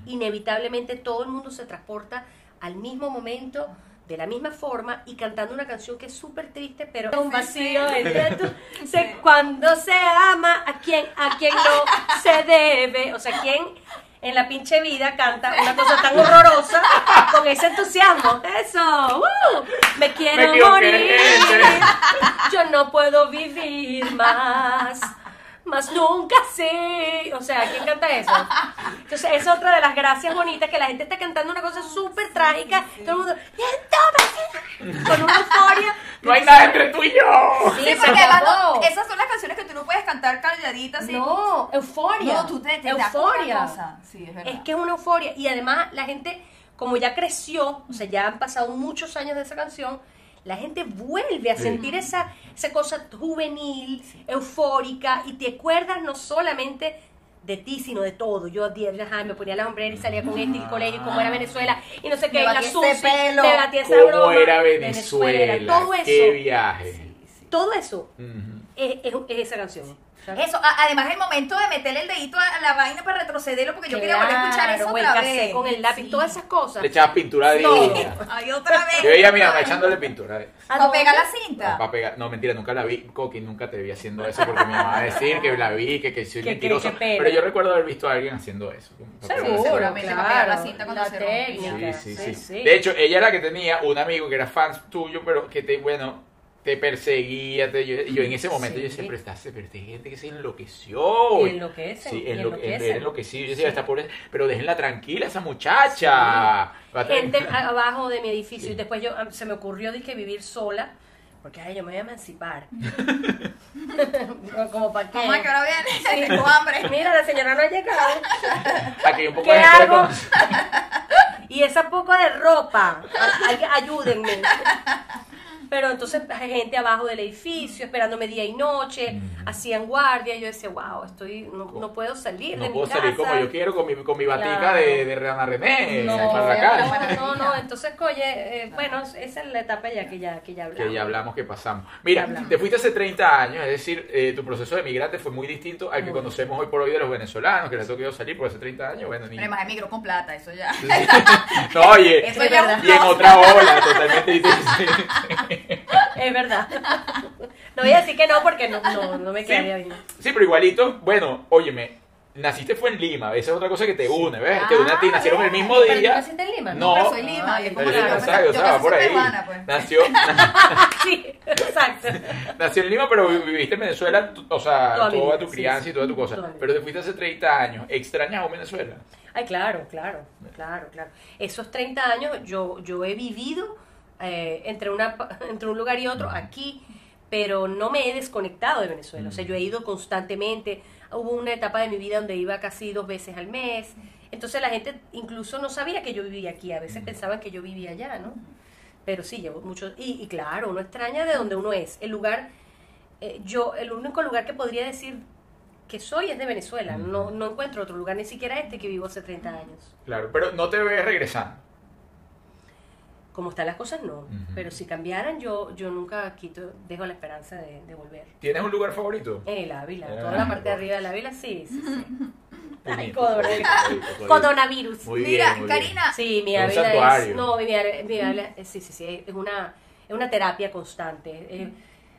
Inevitablemente todo el mundo se transporta al mismo momento, de la misma forma, y cantando una canción que es súper triste, pero un vacío. Se- Cuando se ama, a quien, a quien no se debe, o sea, quien en la pinche vida canta una cosa tan horrorosa con ese entusiasmo. Eso, ¡uh! me quiero Me morir. Yo no puedo vivir más. Más nunca sí. O sea, ¿quién canta eso? Entonces, es otra de las gracias bonitas que la gente está cantando una cosa súper trágica. Todo el mundo, "Entonces", con una euforia. No hay nada entre tú y yo. Sí, porque no- esas son las canciones que tú no puedes cantar calladitas. así. No, euforia. No, tú te, te euforia. cosa. Sí, es verdad. Es que es una euforia. Y además la gente, como ya creció, o sea, ya han pasado muchos años de esa canción, la gente vuelve a Sí. sentir esa, esa cosa juvenil, eufórica, y te acuerdas no solamente de ti, sino de todo. Yo di- ajá, me ponía la hombrera y salía con este y el colegio, como era Venezuela, y no sé qué, la ese Susi, pelo. me batí esa ¿Cómo broma. era Venezuela? todo eso. Qué viaje. Todo eso. Es, es- es esa canción. ¿sabes? Eso, a- además el momento de meterle el dedito a la vaina para retrocederlo, porque yo quería volver a escuchar Claro, eso otra vez. con el lápiz, Sí. todas esas cosas. Le echabas pintura de No. Ay, otra vez. Yo veía a mi mamá echándole pintura. de- ¿A Para pegar la cinta. Para pegar, no, mentira, nunca la vi. Coqui, nunca te vi haciendo eso porque mi mamá va a decir que la vi, que, que soy Que- mentiroso. que pero yo recuerdo haber visto a alguien haciendo eso. La seguramente para pegar la cinta cuando se rompía. técnica. Sí, sí, sí, sí. De hecho, ella era la que tenía un amigo que era fan tuyo, pero que te, bueno, te perseguía. Te, yo, yo en ese momento Sí. yo decía, pero esta, pero esta gente que se enloqueció. Y enloquecen, Sí, y enlo- enloquecen. enloquecido. Yo decía, esta pobre, pero déjenla tranquila esa muchacha. Gente abajo de mi edificio y después yo se me ocurrió dije vivir sola porque ay yo me voy a emancipar como para qué Mamá, que ahora viene, tengo hambre. mira la señora no ha llegado Aquí hay un poco ¿Qué de hago? y esa poco de ropa ayúdenme pero entonces hay gente abajo del edificio esperándome día y noche Mm. hacían guardia y yo decía wow estoy no, no puedo salir de No mi puedo casa salir como yo quiero con mi, con mi batica Claro. de, de Reana René no, para la calle. no, no, no, entonces, oye, eh, bueno, esa es la etapa ya que ya, que ya hablamos. Que ya hablamos que pasamos. Mira, hablamos. te fuiste hace 30 años, es decir, eh, tu proceso de migrante fue muy distinto al que conocemos hoy por hoy de los venecolanos, que les ha tocado salir por hace 30 años. Bueno, ni... Pero además emigró con plata, eso ya. no, oye, Eso es ya verdad. y en otra ola, totalmente distinto. Es verdad. No voy a decir que no porque no, no, no me quedaría bien. Sí, pero igualito, bueno, óyeme, naciste fue en Lima, esa es otra cosa que te une, ¿ves? te une a ti, nacieron el mismo ¿Pero día. naciste en Lima? No, pero soy Lima. es como Pero que yo yo sabes, o yo sea, va casi por ahí. pues. Nació, sí, exacto. nació en Lima, pero vi- viviste en Venezuela, o sea, Toda tu crianza y toda tu cosa. Pero te fuiste hace 30 años. ¿Extrañas aún Venezuela? Ay, claro, claro, claro, claro. Esos 30 años yo, yo he vivido eh, entre, una, entre un lugar y otro aquí, pero no me he desconectado de Venezuela. O sea, yo he ido constantemente. Hubo una etapa de mi vida donde iba casi dos veces al mes. Entonces la gente incluso no sabía que yo vivía aquí. A veces pensaban que yo vivía allá, ¿no? Pero sí, llevo mucho... Y, y claro, uno extraña de donde uno es. El lugar... eh, yo, el único lugar que podría decir que soy es de Venezuela. No, no encuentro otro lugar, ni siquiera este que vivo hace 30 años. Claro, pero no te ves regresando. Como están las cosas, no. Pero si cambiaran, yo, yo nunca quito, dejo la esperanza de, de volver. ¿Tienes un lugar favorito? En el Ávila, Ah, toda la parte de arriba del Ávila, sí, sí, sí. Ay. Coronavirus. Mira, bien. Karina, Sí, mi Ávila es... No, mi, Ávila- mi Ávila- eh, sí, sí, sí, es una, es una terapia constante. Eh,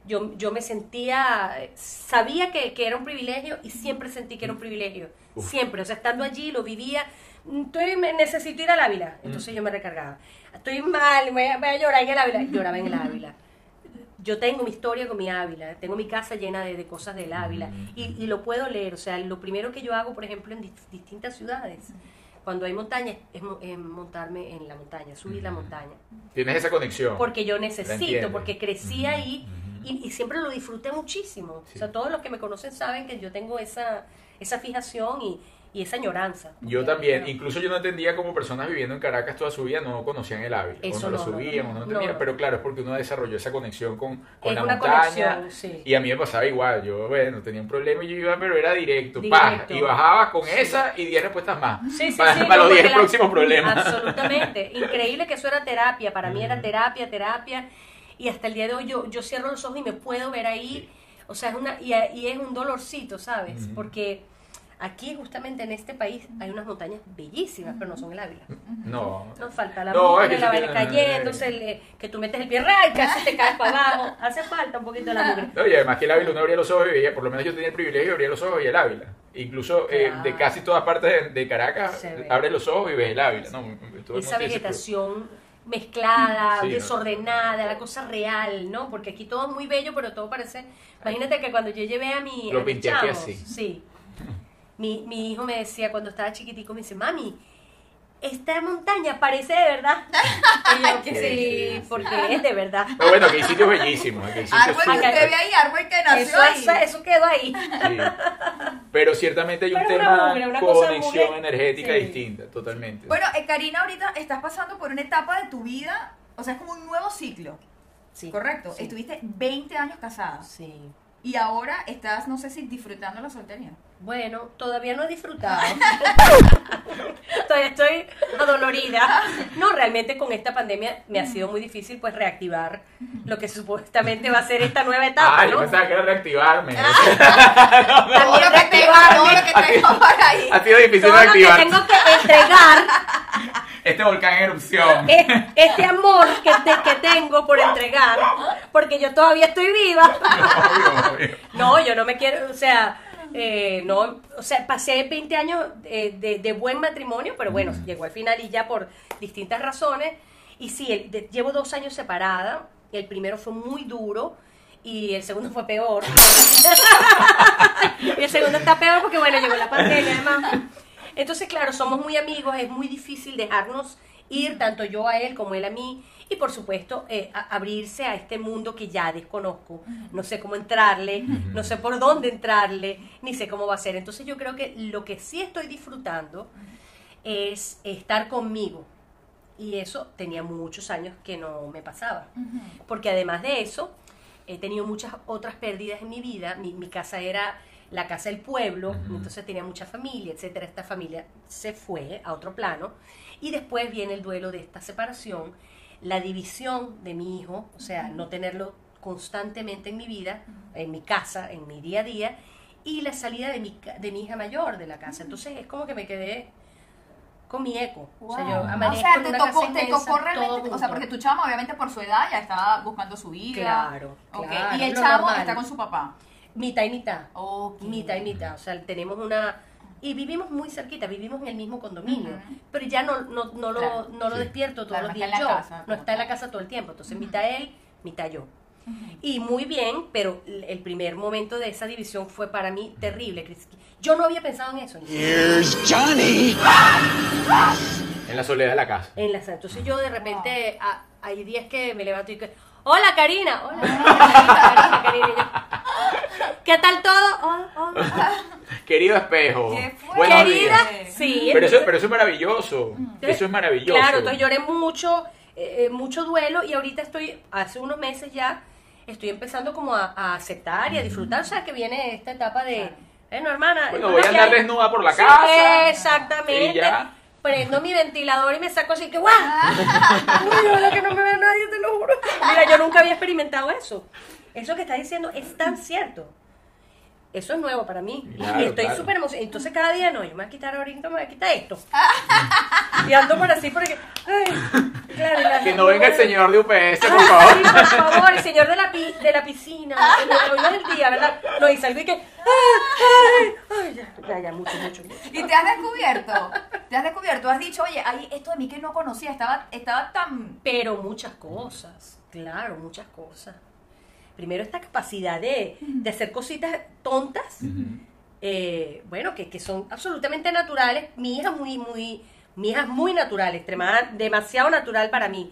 yo, yo me sentía, sabía que, que era un privilegio y siempre sentí que era un privilegio. Uf. Siempre, o sea, estando allí lo vivía. Mm, Estoy, necesito ir al Ávila, entonces yo me recargaba. Estoy mal, voy a, voy a llorar en el Ávila, lloraba en el Ávila. Yo tengo mi historia con mi Ávila, tengo mi casa llena de, de cosas del Ávila y, y lo puedo leer. O sea, lo primero que yo hago, por ejemplo, en dis- distintas ciudades, cuando hay montaña, es, mo- es montarme en la montaña, subir la montaña. Tienes esa conexión. Porque yo necesito, porque crecí Ujú, ahí y, y siempre lo disfruté muchísimo. Sí. O sea, todos los que me conocen saben que yo tengo esa, esa fijación y, y esa añoranza. Yo también, incluso yo no entendía cómo personas viviendo en Caracas toda su vida no conocían el Ávila, Eso o no, lo no, no, subían, o no entendían, pero claro, es porque uno desarrolló esa conexión con, con la montaña, conexión, sí. y a mí me pasaba igual, yo, bueno, tenía un problema y yo iba, pero era directo, Directo. pa, y bajaba con esa y 10 respuestas más, Sí, sí, para, sí, para los 10 porque la- próximos problemas. Absolutamente. Increíble que eso era terapia. Para mí era Ujú. terapia, terapia. Y hasta el día de hoy yo, yo cierro los ojos y me puedo ver ahí. O sea, es una, y, y es un dolorcito, ¿sabes? Porque aquí, justamente en este país, hay unas montañas bellísimas, pero no son el Ávila. No, Nos falta la No, mugre, que la vaina cayéndose, el, eh, que tú metes el pie ray, casi te caes para abajo. Hace falta un poquito de la mugre. No, y además que el Ávila uno abría los ojos y veía, por lo menos yo tenía el privilegio de abrir los ojos y el Ávila. Incluso eh, de casi todas partes de, de Caracas, Se ve. abre los ojos y ves el Ávila. No, esa vegetación mezclada, Sí, ¿no? desordenada, la cosa real, ¿no? Porque aquí todo es muy bello, pero todo parece... Imagínate que cuando yo llevé a mi... Lo a pinté aquí chamos, así. Sí. Mi, mi hijo me decía cuando estaba chiquitico, me dice, mami, esta montaña parece de verdad. Y yo, Sí, sí, sí, porque es de verdad. Pero bueno, que hay sitios bellísimos. hay sitios Árbol que usted ve ahí, árbol que nació Eso, ahí. eso, eso quedó ahí. Sí. Pero ciertamente hay un Pero tema cosa conexión energética Sí. distinta, totalmente. Bueno, eh, Karina, ahorita estás pasando por una etapa de tu vida, o sea, es como un nuevo ciclo, Sí, ¿correcto? sí. Estuviste 20 años casada Sí. y ahora estás, no sé si disfrutando la soltería. Bueno, todavía no he disfrutado. todavía estoy adolorida. No, realmente con esta pandemia me ha sido muy difícil pues reactivar lo que supuestamente va a ser esta nueva etapa, Ay, yo ¿no? pensaba que era reactivarme. Que tengo, todo lo que tengo por ahí. ha sido difícil Todo lo que reactivar tengo que entregar, este volcán en erupción. es este amor que, te- que tengo por entregar, porque yo todavía estoy viva. Obvio, obvio. No, yo no me quiero, o sea, eh, no, o sea, pasé 20 años eh, de, de buen matrimonio, pero bueno, llegó al final y ya por distintas razones. Y sí, el- de- llevo dos años separada. El primero fue muy duro y el segundo fue peor. y el segundo está peor porque, bueno, llegó la pandemia además. Entonces, claro, somos muy amigos, es muy difícil dejarnos ir, tanto yo a él como él a mí, y por supuesto eh, a- abrirse a este mundo que ya desconozco. No sé cómo entrarle, no sé por dónde entrarle, ni sé cómo va a ser. Entonces yo creo que lo que sí estoy disfrutando es estar conmigo. Y eso tenía muchos años que no me pasaba. Porque además de eso, he tenido muchas otras pérdidas en mi vida. Mi, mi casa era la casa del pueblo, entonces tenía mucha familia, etcétera. Esta familia se fue a otro plano. Y después viene el duelo de esta separación, la división de mi hijo, o sea, no tenerlo constantemente en mi vida, en mi casa, en mi día a día, y la salida de mi, de mi hija mayor de la casa. Entonces es como que me quedé con mi eco. O sea, yo o amanezco sea, en te una tocó, casa te inmensa, tocó todo realmente, o sea, porque tu chamo obviamente por su edad ya estaba buscando su vida. Claro, Ok, claro, Y el lo chamo normal. está con su papá. Mitad y mitad. Ok. Mitad y mitad. O sea, tenemos una... Y vivimos muy cerquita, vivimos en el mismo condominio. Pero ya no, no, no, Claro. lo, no lo Sí. despierto todos Claro, los está días yo. casa, no está en la casa todo el tiempo. Entonces, mitad él, mitad yo. Y muy bien, pero el primer momento de esa división fue para mí terrible. Yo no había pensado en eso. Here's Johnny. En la soledad de la casa. En la Entonces yo de repente, a- hay días que me levanto y que, hola Karina, hola Karina, Karina, Karina. Y yo, ¿Qué tal todo? Hola, hola. Querido espejo. ¿Qué fue? buenos Querida, días. sí. Pero eso, pero eso es maravilloso. Eso es maravilloso. Claro, entonces lloré mucho, eh, eh, mucho duelo y ahorita estoy, hace unos meses ya, estoy empezando como a, a aceptar y a disfrutar, o sea, que viene esta etapa de, bueno, hermana. Bueno, voy a andar hay. desnuda por la Sí, casa. Exactamente. Y ya. Prendo mi ventilador y me saco así que ¡guau! Uy, ojalá que no me vea nadie, te lo juro. Mira, yo nunca había experimentado eso. Eso que estás diciendo es tan cierto. Eso es nuevo para mí. Claro, y estoy claro. súper emocionada. Entonces cada día no, yo me voy a quitar ahorita, me voy a quitar esto. y ando por así porque. Ay, claro, la- Que no venga el señor de UPS, Ay, por sí, favor. por favor, el señor de la, pi- de la piscina. Hoy no es el día, ¿verdad? No, y salgo y que. Ay, ay, ay, ya, ya, mucho. mucho. Y te has descubierto, te has descubierto, has dicho, oye, hay esto de mí que no conocía, estaba, estaba tan... Pero muchas cosas, claro, muchas cosas. Primero esta capacidad de, de hacer cositas tontas eh, bueno, que, que son absolutamente naturales. Mi hija muy, muy, mi hija es muy natural, extremada, demasiado natural para mí.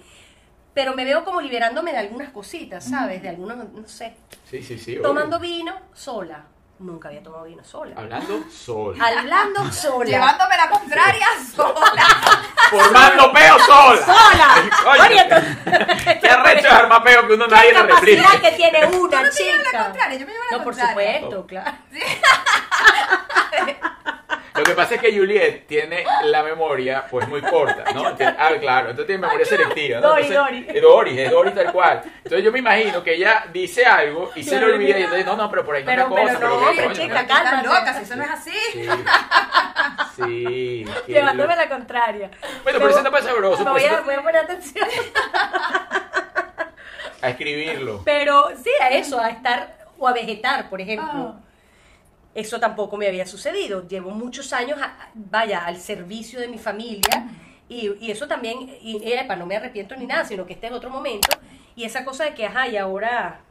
Pero me veo como liberándome de algunas cositas, ¿sabes? De algunos, no sé. Sí, sí, sí. obvio. Tomando vino sola. Nunca había tomado vino sola. Hablando sol. Hablando sola. Llevándome la contraria sola. Formando peo sola. ¡Sola! Oye, Oye, entonces- Qué arrecho es armar peo que uno nadie ¿Qué le replique. capacidad que tiene una no llevas la chica? contraria, yo me llevo la No, por contraria. supuesto, claro. Lo que pasa es que Juliet tiene la memoria pues muy corta, ¿no? Tiene- ah, claro, entonces tiene memoria selectiva, ¿no? Dori, Entonces, Dori. Es Dori, es Dori tal cual. Entonces yo me imagino que ella dice algo y se le olvida y entonces, no, no, pero por ahí no Pero- una cosa, pero no, pero chica, ¿no? cálmate. Están locas, eso no es así. Sí. Sí. Llevándome loco. la contraria. Bueno, pero eso está más sabroso, Me pues, voy a, voy a poner atención. A escribirlo. Pero sí, a eso, a estar o a vegetar, por ejemplo. Ah. Eso tampoco me había sucedido. Llevo muchos años, a- vaya, al servicio de mi familia. Y, y eso también, y epa, no me arrepiento ni nada, sino que este es otro momento. Y esa cosa de que, ajá, y ahora,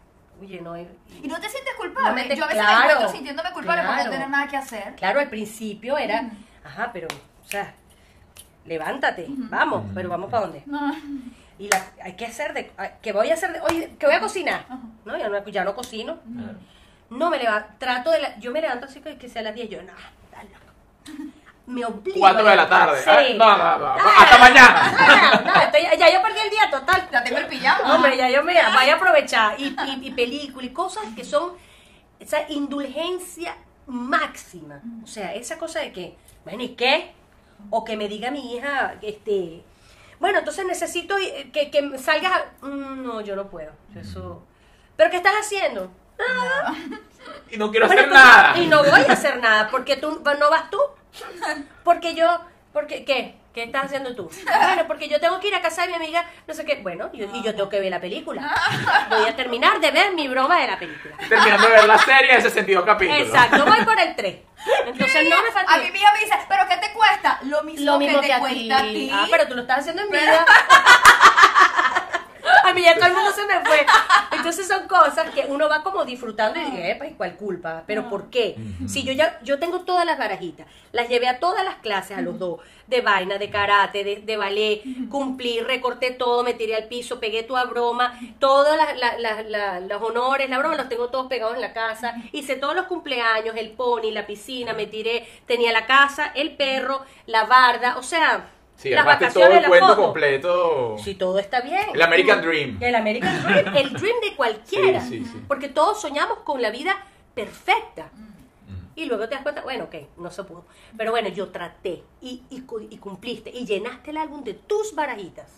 oye, no, eh, Y no te sientes culpable. No me te- yo a veces claro, me encuentro sintiéndome culpable por claro. no tener nada que hacer. Claro, al principio era, ajá, pero, o sea, levántate, vamos, pero vamos para dónde. Y la, hay que hacer de, que voy a hacer de, oye, que voy a cocinar. No, ya no, ya no cocino. No me levanto, trato de, la- yo me levanto así que, que sea a las 10, yo, no, loco. Me obligo. Cuatro a de la tarde. Sí. Ah, no, no, no. Hasta mañana. No, no, estoy- ya yo perdí el día total. Ya tengo el pijama. Hombre, ya yo me voy a aprovechar. Y, y, y películas y cosas que son esa indulgencia máxima. O sea, esa cosa de que, bueno, ¿y qué? O que me diga mi hija, este, bueno, entonces necesito eh, que, que salgas. a- Mm, no, yo no puedo. Eso. ¿Pero qué estás haciendo? Nada. Y no quiero Bueno, hacer entonces- nada. Y no voy a hacer nada, porque tú no vas tú. Porque yo, porque ¿qué? ¿Qué estás haciendo tú? Bueno, porque yo tengo que ir a casa de mi amiga, no sé qué. Bueno, yo- y yo tengo que ver la película. Voy a terminar de ver mi broma de la película. Terminando de ver la serie de 62 capítulos. Exacto, voy por el 3. Entonces no me A falta. mi hija me dice, ¿pero qué te cuesta? Lo mismo, Lo mismo que que te a cuesta ti. a ti. Ah, pero tú lo estás haciendo en vida. A mí ya todo el mundo se me fue. Entonces son cosas que uno va como disfrutando y dice, epa, ¿y cuál culpa? ¿Pero por qué? Si yo ya, yo tengo todas las barajitas, las llevé a todas las clases, a los dos, de vaina, de karate, de, de ballet, cumplí, recorté todo, me tiré al piso, pegué toda broma, todos la- la- la- la- los honores, la broma, los tengo todos pegados en la casa, hice todos los cumpleaños, el pony, la piscina, me tiré, tenía la casa, el perro, la barda, o sea... Sí, las armaste todo vacaciones, el la cuento completo. Si todo está bien. El American Dream. El American Dream, el dream de cualquiera. Sí, sí, sí. Porque todos soñamos con la vida perfecta. Y luego te das cuenta, bueno, ok, no se pudo. Pero bueno, yo traté y, y, y cumpliste y llenaste el álbum de tus barajitas.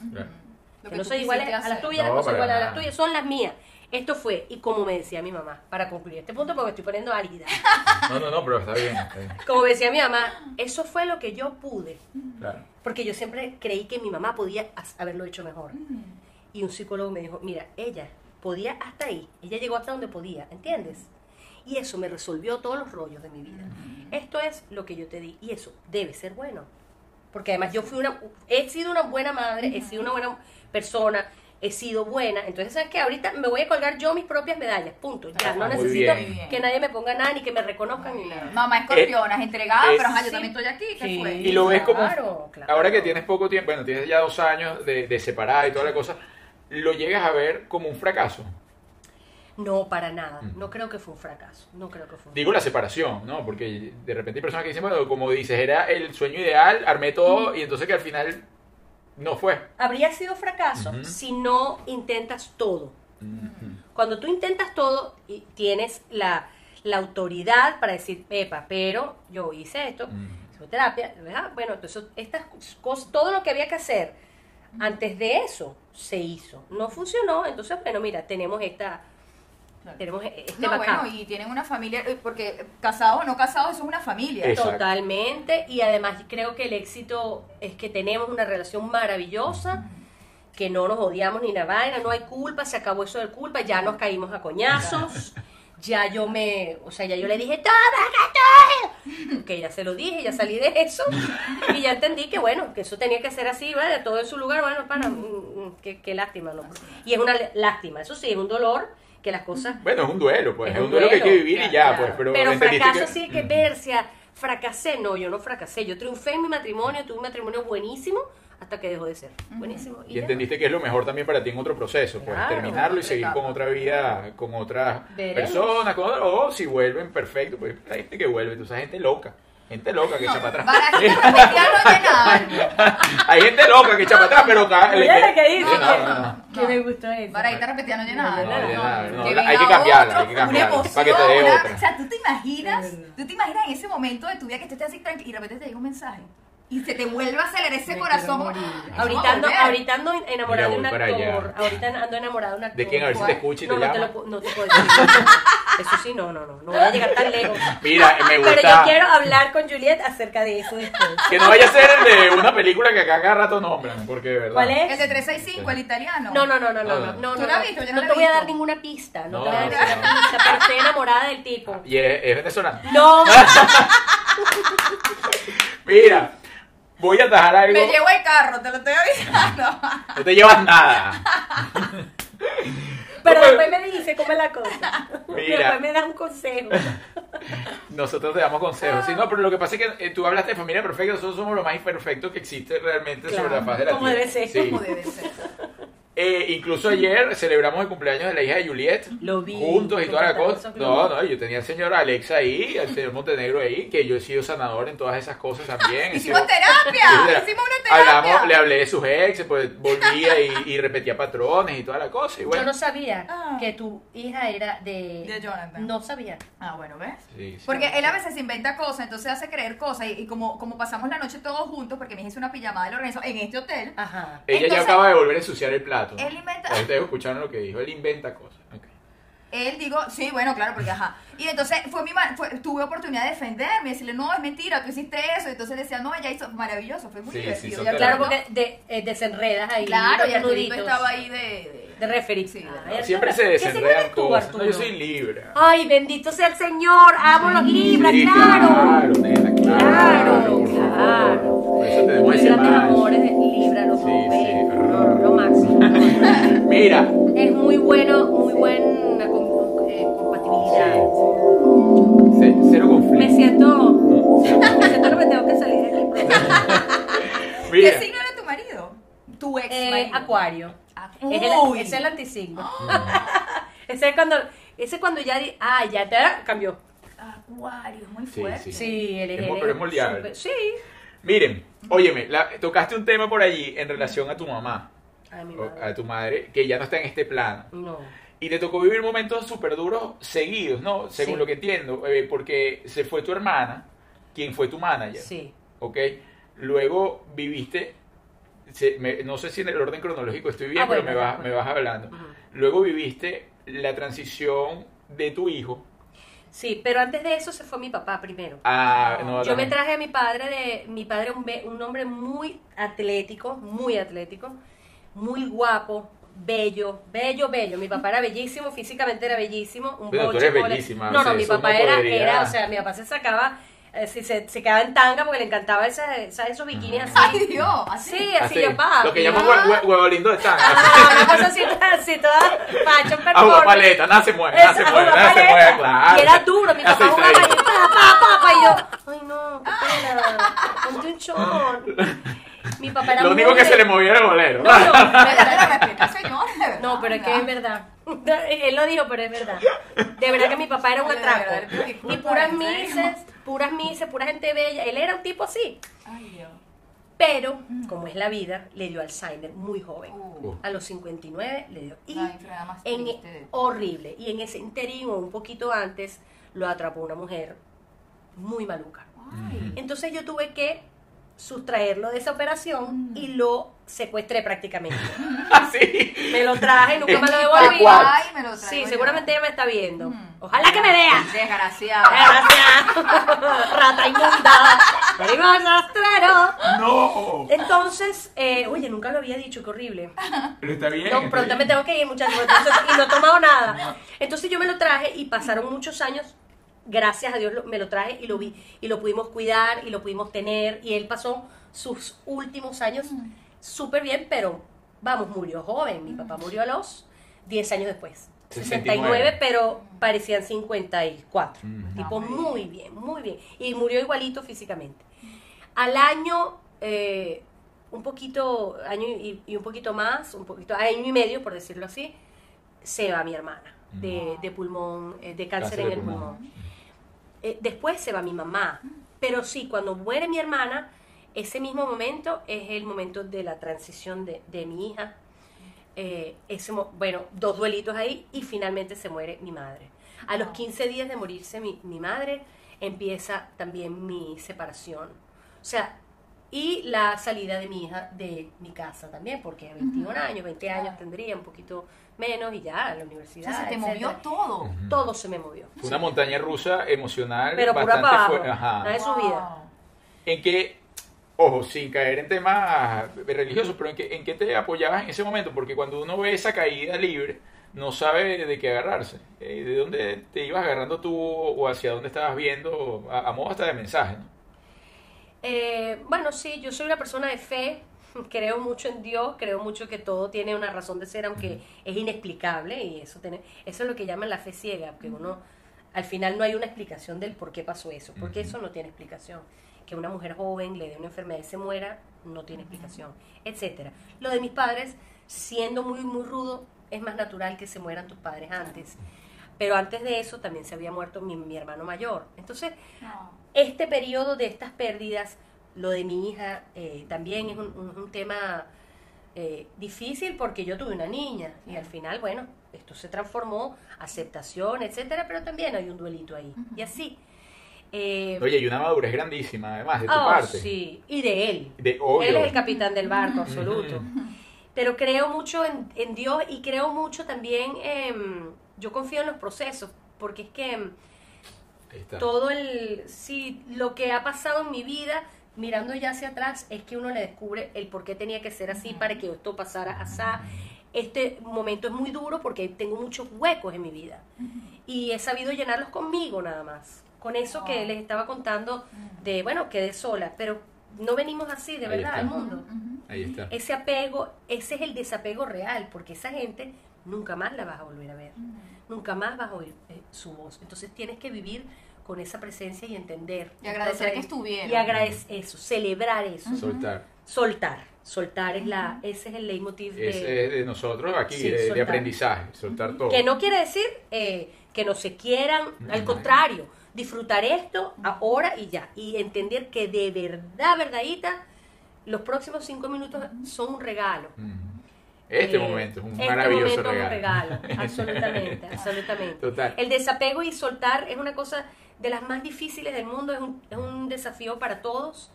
Que que no son iguales a las tuyas, No, no, iguales a las tuyas, son las mías. Esto fue, y como me decía mi mamá, para concluir este punto, porque estoy poniendo álgida. No, no, no, pero está bien. está bien. Como me decía mi mamá, eso fue lo que yo pude. Claro. Porque yo siempre creí que mi mamá podía haberlo hecho mejor. Y un psicólogo me dijo, mira, ella podía hasta ahí, ella llegó hasta donde podía, ¿entiendes? Y eso me resolvió todos los rollos de mi vida. Esto es lo que yo te di y eso debe ser bueno. Porque además yo fui una, he sido una buena madre, he sido una buena persona, he sido buena. Entonces, ¿sabes qué? Ahorita me voy a colgar yo mis propias medallas, punto. Ya, Ah, no necesito bien. que nadie me ponga nada ni que me reconozcan ni nada. Mamá escorpiona, es entregada, es- pero ajá, yo sí. también estoy aquí. ¿Qué Sí. fue? Y lo ves como. Claro, claro. Ahora que tienes poco tiempo, bueno, tienes ya dos años de, de separada y toda la cosa, lo llegas a ver como un fracaso. No, para nada. No creo que fue un fracaso. No creo que fue un Digo la separación, ¿no? Porque de repente hay personas que dicen, bueno, como dices, era el sueño ideal, armé todo y entonces que al final no fue. Habría sido fracaso si no intentas todo. Cuando tú intentas todo y tienes la, la autoridad para decir, Pepa, pero yo hice esto, Mm. psicoterapia, ¿verdad? Bueno, entonces estas cosas, todo lo que había que hacer antes de eso se hizo. No funcionó, entonces, bueno, mira, tenemos esta, tenemos este No, bueno, y tienen una familia, eh, porque casados o no casados, eso es una familia. Exacto. Totalmente, y además creo que el éxito es que tenemos una relación maravillosa, que no nos odiamos ni la vaina, no hay culpa, se acabó eso de culpa, ya nos caímos a coñazos, ya yo me, o sea, ya yo le dije, toma, que ya se lo dije, ya salí de eso, y ya entendí que bueno, que eso tenía que ser así, ¿vale? todo en su lugar, bueno, para, mm, mm, qué, qué lástima, ¿no? Y es una lástima, eso sí, es un dolor que las cosas... Bueno, es un duelo, pues. Es Es, un un duelo que hay que vivir y ya, claro. pues. Pero, Pero fracaso que- sí que verse, fracasé, no, yo no fracasé, yo triunfé en mi matrimonio, tuve un matrimonio buenísimo hasta que dejó de ser. Buenísimo. Y ya. entendiste que es lo mejor también para ti en otro proceso, pues terminarlo y seguir etapa. con otra vida, con otras Veremos. personas, con o si vuelven, perfecto, pues hay gente que vuelve, tú sabes, gente loca, gente loca que echa para atrás. Repetidas no llenaban. hay gente loca que echa para atrás, pero ca- le- Mira lo que dice. Sí, no, no, no. Que me gustó eso. Barajitas repetidas no llenaban. No, no, hay que cambiarla, hay que cambiarla, una para que te dé otra. O sea, tú te imaginas, tú te imaginas en ese momento de tu vida que tú estés así tranquilo y de repente te llega un mensaje y se te vuelve a acelerar ese corazón. Ay, Ahorita ando, ahorita ando enamorada de un actor. Ahorita ando enamorada de un actor. ¿De quién? A ver si te escucha y te no, no te, llama. lo, no te puedo decir. Eso sí, no, no, no. No voy a llegar tan lejos. Mira, me Pero yo gusta quiero hablar con Juliet acerca de eso después. que no vaya a ser el de una película que acá cada rato nombran, porque de verdad. ¿Cuál es? El de 365, el italiano. No, no, no, no, no, no, No, no, ¿Tú no, la has visto? Yo no No te voy a dar ninguna pista, no, No, te voy a no, dar ninguna no. pista, pero estoy enamorada del tipo. Y es, es venezolano. No, Mira, voy a atajar algo. Me llevo el carro, te lo estoy avisando. No te llevas nada. pero después me dice cómo es la cosa. Mira. Después me das un consejo. Nosotros te damos consejos. Sí, no, pero lo que pasa es que eh, tú hablaste de familia perfecta. Nosotros somos lo más imperfecto que existe realmente Claro, sobre la faz de la como tierra. debe ser. Sí. Como debe ser. Eh, incluso ayer celebramos el cumpleaños de la hija de Juliet. Lo vi. Juntos y toda la cosa. No, no, yo tenía al señor Alexa ahí, al señor Montenegro ahí, que yo he sido sanador en todas esas cosas también. Hicimos terapia, hicimos una terapia. Hablamos, le hablé de sus ex, pues volvía y, y repetía patrones y toda la cosa. Y bueno, Yo no sabía Ah. que tu hija era de... De Jonathan. No sabía. Ah, bueno, ¿ves? Sí, sí. Porque él a veces se inventa cosas, entonces hace creer cosas. Y, y como, como pasamos la noche todos juntos, porque me hice una pijamada de Lorenzo en este hotel, Ajá. Ella ya acaba de volver a ensuciar el plato. ¿No? Él inventa- Ustedes escucharon lo que dijo, él inventa cosas. Él digo, sí, bueno, claro, porque ajá. Y entonces fue mi fue, tuve oportunidad de defenderme, decirle, no, es mentira, tú hiciste eso. Y entonces decía, no, ella hizo maravilloso, fue muy Sí, divertido. Ya Claro, porque de, eh, desenredas ahí. Claro, y Arturito nuditos. estaba ahí de... de- De referee. Sí, Siempre se ¿qué signo desenredan cosas. No, yo soy libre. Ay, bendito sea el Señor. Amo los libras, Sí, claro. Claro, nena, claro. Claro, claro. Eso Muy ese grandes match. amores Libra, los Sí, rompe. sí. No, lo máximo. Mira, Es muy bueno, muy buena com- eh, compatibilidad. ce- cero Me conflicto. siento, me siento que me tengo que salir de aquí. Mira, ¿Qué signo era tu marido? Tu ex Eh, marido. acuario. Acu- Es el, Uy. es el antisigno. ese es cuando, ese es cuando ya, di- ah, ya te cambió. Acuario, muy Sí, fuerte. sí. Sí, él es, Es él pero es súper- Sí. Miren, óyeme, la- tocaste un tema por allí en relación a tu mamá, mi madre. a tu madre, que ya no está en este plano. No. Y te tocó vivir momentos súper duros seguidos, ¿no? Según Sí. lo que entiendo, eh, porque se fue tu hermana, quien fue tu manager, Sí. ¿ok? Luego viviste, se- me- no sé si en el orden cronológico estoy bien, Ah, bueno, pero me vas, me vas hablando. Luego viviste la transición de tu hijo Sí, pero antes de eso se fue mi papá primero. a... no, Yo me traje a mi padre de mi padre un, be- un hombre muy atlético, muy atlético, muy guapo, bello, bello, bello. Mi papá era bellísimo, físicamente era bellísimo, un Pero tú eres bellísima, No, o sea, no, mi papá no era, podría- era, o sea, mi papá se sacaba eh, si se, se quedaba en tanga porque le encantaba esa, esa- esos bikinis así. Ay, Dios, así. Sí, así, Así, yo pa. Lo que llaman hue- hue- huevo lindo de tanga. Ah, una cosa así, así toda fashion Agua performance. paleta, nada se mueve, nada se mueve, nada se mueve, claro. Y era duro, mi papá jugaba ahí, diferente. pa, pa, pa, y yo, ay no, qué pena, ponte un short. Mi papá era Lo único que de- se le movía era el bolero. No, no, señor. no, pero es que es verdad. Él lo dijo, pero es verdad. De verdad que mi papá era un atraco. Y puras en serio. mises, puras mises, pura gente bella. Él era un tipo así. Ay, Dios. Pero, como es la vida, le dio Alzheimer muy joven. Uh, A los 59 le dio. Y más en, horrible. Y en ese interín o un poquito antes lo atrapó una mujer muy maluca. Ay. Entonces yo tuve que sustraerlo de esa operación Mm. y lo secuestré prácticamente. Así. Me lo traje, nunca me lo devolví. cual. Ay, me lo traigo Sí, yo. seguramente ella me está viendo. Mm. Ojalá que me vea. Desgraciado. Gracias. Rata inmunda. Arriba rastrero. No. Entonces, eh, oye, nunca lo había dicho, qué horrible. Pero está bien. No, está pronto me bien. tengo que ir, muchachos. entonces, y no he tomado nada. Entonces yo me lo traje y pasaron muchos años. Gracias a Dios lo- me lo traje y lo vi y lo pudimos cuidar y lo pudimos tener y él pasó sus últimos años súper bien, pero vamos, murió joven. Mi papá murió a los 10 años después. 69, pero parecían 54. Mm. Tipo, muy bien, muy bien. Y murió igualito físicamente. Al año, eh, un poquito, año y, y un poquito más, un poquito, año y medio, por decirlo así, se va mi hermana de, de pulmón, eh, de cáncer, Cáncer de en el pulmón. pulmón. Eh, después se va mi mamá. Pero sí, cuando muere mi hermana, ese mismo momento es el momento de la transición de, de mi hija. Eh, ese bueno, dos duelitos ahí y finalmente se muere mi madre. A los 15 días de morirse mi, mi madre, empieza también mi separación. O sea, y la salida de mi hija de mi casa también, porque a 21 años, 20 años tendría, un poquito menos y ya la O universidad. sea, se te etcétera. movió todo. Todo se me movió. Fue una montaña rusa emocional Pero pura bastante para abajo. fuerte. Ajá. Nada de su vida. En que, ojo, sin caer en temas religiosos, pero en que, en qué te apoyabas en ese momento, porque cuando uno ve esa caída libre, no sabe de qué agarrarse. Eh, ¿De dónde te ibas agarrando tú o hacia dónde estabas viendo, a, a modo hasta de mensaje? ¿no? Eh, bueno, sí, yo soy una persona de fe, creo mucho en Dios, creo mucho que todo tiene una razón de ser, aunque es inexplicable, y eso, tiene, eso es lo que llaman la fe ciega, que uno, al final no hay una explicación del por qué pasó eso, porque eso no tiene explicación. Que una mujer joven le dé una enfermedad y se muera, no tiene explicación, etcétera. Lo de mis padres, siendo muy, muy rudo, es más natural que se mueran tus padres antes. Pero antes de eso también se había muerto mi, mi hermano mayor. Entonces, No. este periodo de estas pérdidas, lo de mi hija, eh, también es un, un- un tema eh, difícil porque yo tuve una niña y al final, bueno, esto se transformó, aceptación, etcétera, pero también hay un duelito ahí. Y así. eh, Oye, y una madurez grandísima, además, de tu oh, parte. sí, y de él. De, obvio. Él es el capitán del barco, absoluto. Pero creo mucho en, en Dios y creo mucho también, yo confío en los procesos, porque es que todo el, sí, lo que ha pasado en mi vida, mirando ya hacia atrás, es que uno le descubre el por qué tenía que ser así para que esto pasara así. Este momento es muy duro porque tengo muchos huecos en mi vida y he sabido llenarlos conmigo nada más. Con eso que les estaba contando de, bueno, quedé sola, pero no venimos así de Ahí verdad está. al mundo. Ujú. Ahí está. Ese apego, ese es el desapego real, porque esa gente nunca más la vas a volver a ver, nunca más vas a oír eh, su voz. Entonces tienes que vivir con esa presencia y entender. Y agradecer Entonces, que estuvieron. Y agradecer eso, celebrar eso, Soltar. soltar. Soltar es la, ese es el leitmotiv de... Es, es de nosotros aquí, Sí, de, de soltar. aprendizaje, soltar todo. Que no quiere decir eh, que no se quieran, al contrario, disfrutar esto ahora y ya. Y entender que de verdad, verdadita, los próximos cinco minutos son un regalo. Este Eh, momento es un este maravilloso momento es un regalo. regalo, absolutamente, absolutamente. Total. El desapego y soltar es una cosa de las más difíciles del mundo, es un, es un desafío para todos,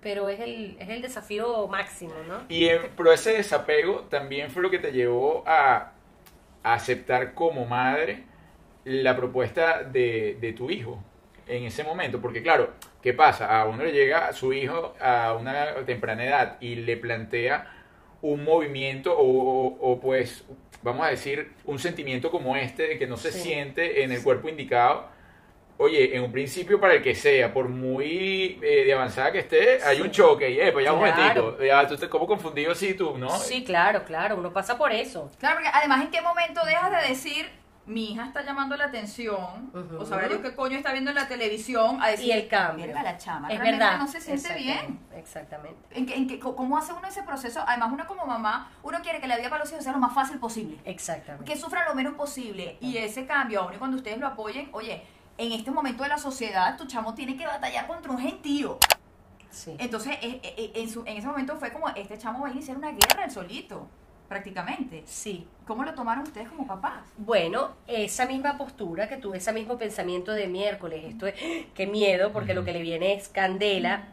pero es el, es el desafío máximo, ¿no? Y pero ese desapego también fue lo que te llevó a, a aceptar como madre la propuesta de, de tu hijo en ese momento. Porque claro, ¿qué pasa? A uno le llega a su hijo a una temprana edad y le plantea un movimiento o, o- o, pues, vamos a decir, un sentimiento como este de que no se Sí. siente en el cuerpo indicado. Oye, en un principio para el que sea, por muy eh, de avanzada que esté, hay Sí. un choque y, eh, pues ya un Claro. momentico, ya, tú te, como confundido sí tú, ¿no? Sí, claro, claro, uno pasa por eso. Claro, porque además, ¿en qué momento dejas de decir, mi hija está llamando la atención, Ujú. o sabrá yo qué coño está viendo en la televisión, a decir, Y el cambio. "Verga, la chama es realmente verdad. no se siente bien. Exactamente, Exactamente. ¿En qué, en qué- ¿Cómo hace uno ese proceso? Además, uno como mamá, uno quiere que la vida para los hijos sea lo más fácil posible. Exactamente. Que sufran lo menos posible. Y ese cambio, aun y cuando ustedes lo apoyen, oye, en este momento de la sociedad, tu chamo tiene que batallar contra un gentío. Sí. Entonces, eh, eh, en, su- en ese momento fue como, este chamo va a iniciar una guerra él solito, prácticamente. Sí. ¿Cómo lo tomaron ustedes como papás? Bueno, esa misma postura que tuve, ese mismo pensamiento de miércoles, esto es, qué miedo, porque lo que le viene es candela,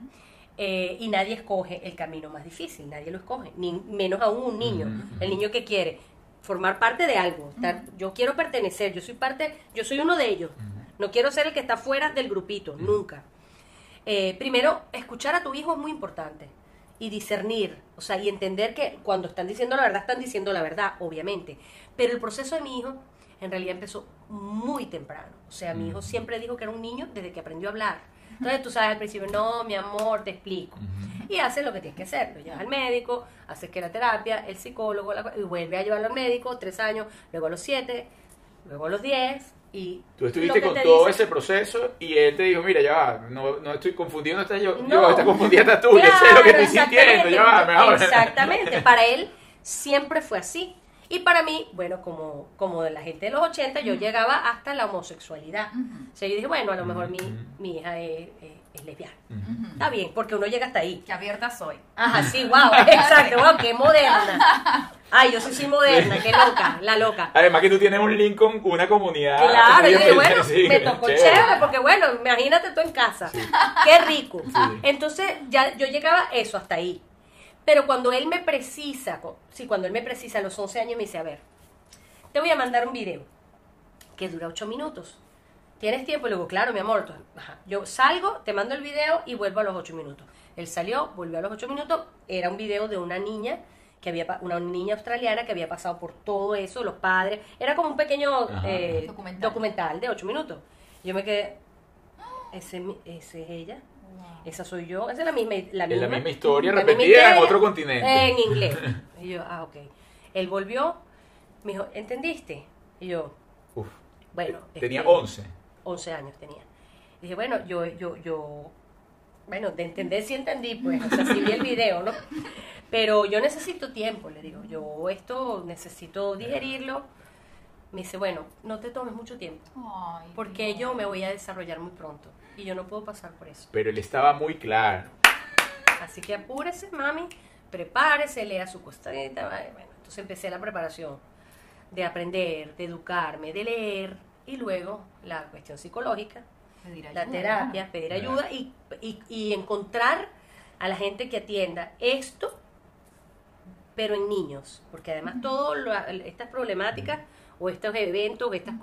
eh, y nadie escoge el camino más difícil, nadie lo escoge, ni menos aún un niño, el niño que quiere formar parte de algo, estar- yo quiero pertenecer, yo soy parte, yo soy uno de ellos, no quiero ser el que está fuera del grupito, nunca. Eh, primero, escuchar a tu hijo es muy importante y discernir, o sea, y entender que cuando están diciendo la verdad, están diciendo la verdad, obviamente. Pero el proceso de mi hijo en realidad empezó muy temprano. O sea, mi hijo siempre dijo que era un niño desde que aprendió a hablar. Entonces tú sabes al principio, no, mi amor, te explico. Y haces lo que tienes que hacer. Lo llevas al médico, haces que la terapia, el psicólogo, la- y vuelve a llevarlo al médico, tres años, luego a los siete, luego a los 10 y... Tú estuviste con todo dice- ese proceso y él te dijo, mira, ya va, no, no estoy confundido, no estás yo, No. yo está confundida estás tú, yo sé lo que estoy sintiendo, ya va, mejor. Exactamente, para él siempre fue así. Y para mí, bueno, como, como de la gente de los 80, yo llegaba hasta la homosexualidad. O sea, yo dije, bueno, a lo mejor mi, mi hija es, es- es lesbiana. Está bien, porque uno llega hasta ahí. Qué abierta soy. Ajá, sí, wow, exacto, wow, qué moderna. Ay, yo sí soy moderna, qué loca, la loca. Además que tú tienes un link con una comunidad. Claro, yo dije, bueno, sí, me tocó chévere. chévere, porque bueno, imagínate tú en casa. Qué rico. Sí. Entonces, ya yo llegaba eso hasta ahí. Pero cuando él me precisa, sí, cuando él me precisa a los 11 años, me dice, a ver, te voy a mandar un video que dura 8 minutos. ¿Tienes tiempo? Le digo, claro, mi amor. Entonces, ajá. Yo salgo, te mando el video y vuelvo a los 8 minutos. Él salió, volvió a los 8 minutos. Era un video de una niña que había pa- una niña australiana que había pasado por todo eso, los padres. Era como un pequeño eh, Documental. documental de 8 minutos. Yo me quedé, ese, es ella. Esa soy yo, esa es la misma, la Es la misma, historia la misma repetida en otro continente. En inglés. Y yo, ah, ok. Él volvió, me dijo, ¿entendiste? Y yo, Uf, bueno. tenía este, 11. 11 años tenía. Dije, bueno, yo, yo, yo, bueno, de entender sí entendí, pues, o sea, sí vi el video, ¿no? Pero yo necesito tiempo, le digo, yo esto necesito digerirlo. Me dice, bueno, no te tomes mucho tiempo, Ay, porque yo me voy a desarrollar muy pronto y yo no puedo pasar por eso. Pero él estaba muy claro. Así que apúrese, mami, prepárese, lea su costadita. Bueno, entonces empecé la preparación de aprender, de educarme, de leer y luego la cuestión psicológica, pedir la terapia, pedir ayuda y, y, y encontrar a la gente que atienda esto, pero en niños, porque además todas estas problemáticas o estos eventos, o estas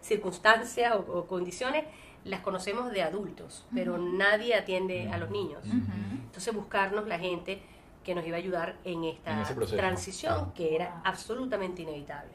circunstancias o, o condiciones las conocemos de adultos, pero nadie atiende a los niños. Entonces buscarnos la gente que nos iba a ayudar en esta En transición que era absolutamente inevitable.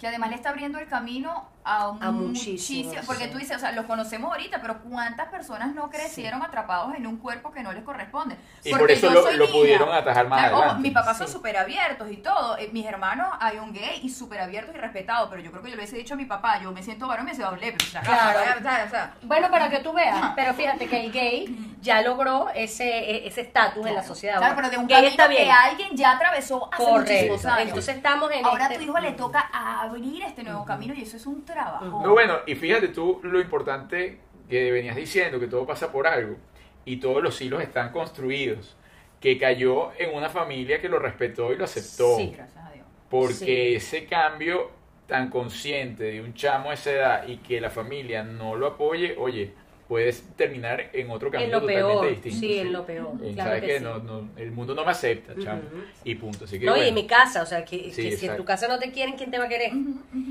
Que además le está abriendo el camino a, A muchísimo. Porque sí. tú dices, o sea, los conocemos ahorita, pero ¿cuántas personas no crecieron atrapados en un cuerpo que no les corresponde? Y Porque por eso yo lo, soy lo niña. pudieron atajar más O sea, ojo, adelante. mis papás son Sí. súper abiertos y todo. Eh, mis hermanos hay un gay y súper abiertos y respetados, pero yo creo que yo le hubiese dicho a mi papá, yo me siento varón y me siento doble, pero o sea, Claro. o sea, Bueno, para que tú veas, pero fíjate que el gay ya logró ese e- ese estatus en la sociedad. Claro, pero de un gay está que bien. alguien ya atravesó hace muchísimos Correcto. años. Entonces estamos en Ahora a este- tu hijo le toca abrir este nuevo camino y eso es un trabajo. No, bueno, y fíjate tú lo importante que venías diciendo, que todo pasa por algo, y todos los hilos están construidos, que cayó en una familia que lo respetó y lo aceptó, Sí. Gracias a Dios. porque Sí. ese cambio tan consciente de un chamo a esa edad y que la familia no lo apoye, oye, puedes terminar en otro En camino lo totalmente peor, distinto. sí, en lo peor, Y claro sabes que que, sí. no, no, el mundo no me acepta, chamo, y punto. Así que, No, y en mi casa, o sea, que, Sí, que si en tu casa no te quieren, ¿quién te va a querer?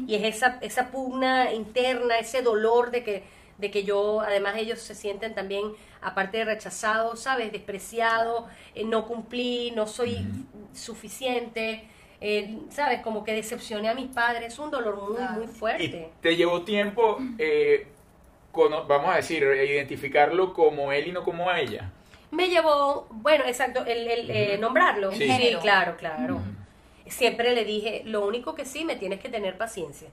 Y es esa, esa pugna interna, ese dolor de que, de que yo, además ellos se sienten también, aparte de rechazados, ¿sabes? Despreciados, eh, no cumplí, no soy suficiente, eh, ¿sabes? Como que decepcioné a mis padres, es un dolor muy, muy Y fuerte. te llevó tiempo, eh, vamos a decir, identificarlo como él y no como ella. Me llevó, bueno, exacto, el, el, eh, nombrarlo. Sí. Claro, claro. Siempre le dije, lo único que sí, me tienes que tener paciencia.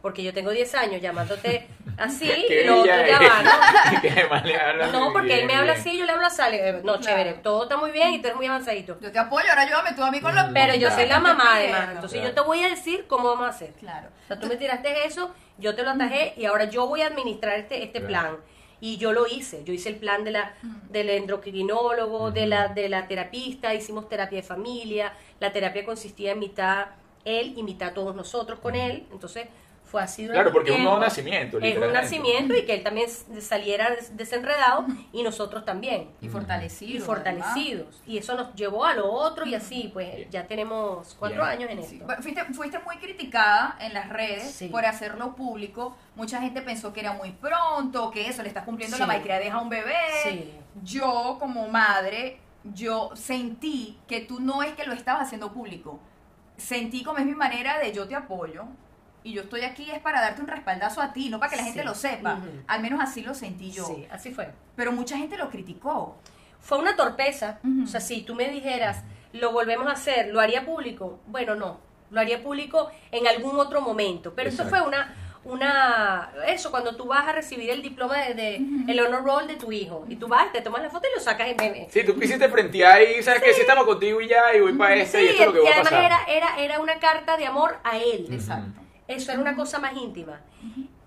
Porque yo tengo 10 años llamándote así, Qué y lo otro ya ¿no? Porque bien, él me habla bien. así y yo le hablo así. le- No, Claro. chévere, todo está muy bien y tú eres muy avanzadito. Yo te apoyo, ahora ayúdame tú a mí con los Pero yo soy la mamá además, entonces Claro. yo te voy a decir cómo vamos a hacer. Claro. O sea, tú me tiraste eso, yo te lo atajé y ahora yo voy a administrar este, este Claro. plan. Y yo lo hice, yo hice el plan de la, del endocrinólogo, de, la, de la terapista, hicimos terapia de familia, la terapia consistía en mitad él y mitad todos nosotros con él, entonces fue así durante Claro, porque es un nuevo nacimiento, Es un nacimiento y que él también saliera des- desenredado y nosotros también. Y fortalecido. Y fortalecidos. Y eso nos llevó a lo otro y así, pues ya tenemos cuatro Bien. años en Sí. esto. Fuiste, fuiste muy criticada en las redes Sí. por hacerlo público. Mucha gente pensó que era muy pronto, que eso, le estás cumpliendo Sí. la malcriadez a un bebé. Sí. Yo, como madre, yo sentí que tú no es que lo estabas haciendo público. Sentí como es mi manera de yo te apoyo. Y yo estoy aquí es para darte un respaldazo a ti, no para que la gente Sí. lo sepa. Al menos así lo sentí yo. Sí, así fue. Pero mucha gente lo criticó. Fue una torpeza. O sea, si tú me dijeras, lo volvemos a hacer, ¿lo haría público? Bueno, no. Lo haría público en algún otro momento. Pero Exacto. fue una, una eso cuando tú vas a recibir el diploma de, de- el honor roll de tu hijo y tú vas te tomas la foto y lo sacas en meme Sí, tú quisiste frentear y sabes que si estamos contigo y ya, y voy para ese y Sí, esto es lo que y va a además pasar. era, era, era una carta de amor a él. Exacto. Eso era una cosa más íntima.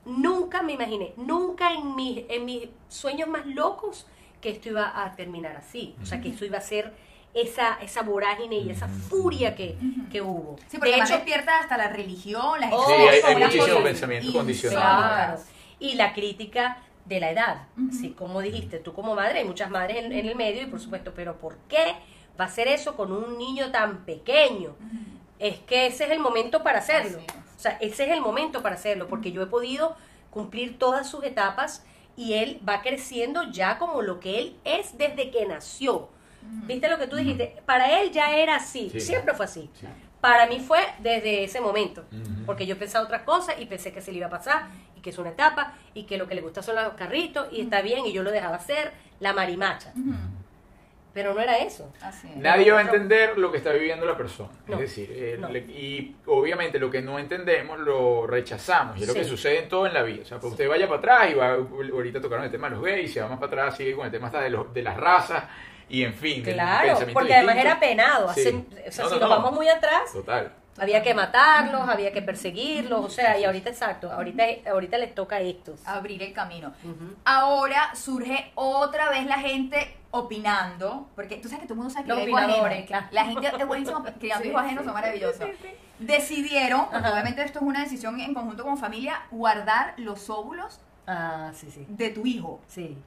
Nunca me imaginé, nunca en mis, en mis sueños más locos que esto iba a terminar así. O sea, que esto iba a ser esa, esa vorágine y esa furia que, que hubo. Sí, porque de además hecho, despierta hasta la religión, las Oh, Sí, hay, hay son las muchísimo cosas pensamiento condicionado. Claro. Y la crítica de la edad. Así como dijiste, tú como madre, hay muchas madres en, en el medio y por supuesto, pero ¿por qué va a hacer eso con un niño tan pequeño? Es que ese es el momento para hacerlo. O sea, ese es el momento para hacerlo, porque yo he podido cumplir todas sus etapas y él va creciendo ya como lo que él es desde que nació. ¿Viste lo que tú dijiste? Para él ya era así, Sí. siempre fue así. Sí. Para mí fue desde ese momento, porque yo pensaba otras cosas y pensé que se le iba a pasar y que es una etapa y que lo que le gusta son los carritos y está bien y yo lo dejaba hacer, la marimacha. Pero no era eso. Así es. Nadie va a entender lo que está viviendo la persona. No, es decir, eh, no. le- y obviamente lo que no entendemos lo rechazamos. Y es lo que sucede en todo en la vida. O sea, pues usted vaya para atrás y va, ahorita tocaron el tema de los gays, se va más para atrás, sigue con el tema hasta de, los, de las razas y en fin. Claro, porque además era penado. Sí. hace- o sea, No, si no, nos no. vamos muy atrás, Total. Había que matarlos, había que perseguirlos, o sea, y ahorita exacto, ahorita, ahorita les toca a estos. Abrir el camino. Ahora surge otra vez la gente opinando, porque tú sabes que todo el mundo sabe que Los opinadores, claro. La gente es buenísima criando hijos ajenos, son maravillosos. Decidieron, porque Ajá. obviamente esto es una decisión en conjunto con familia, guardar los óvulos Ah, sí, sí. de tu hijo. Sí.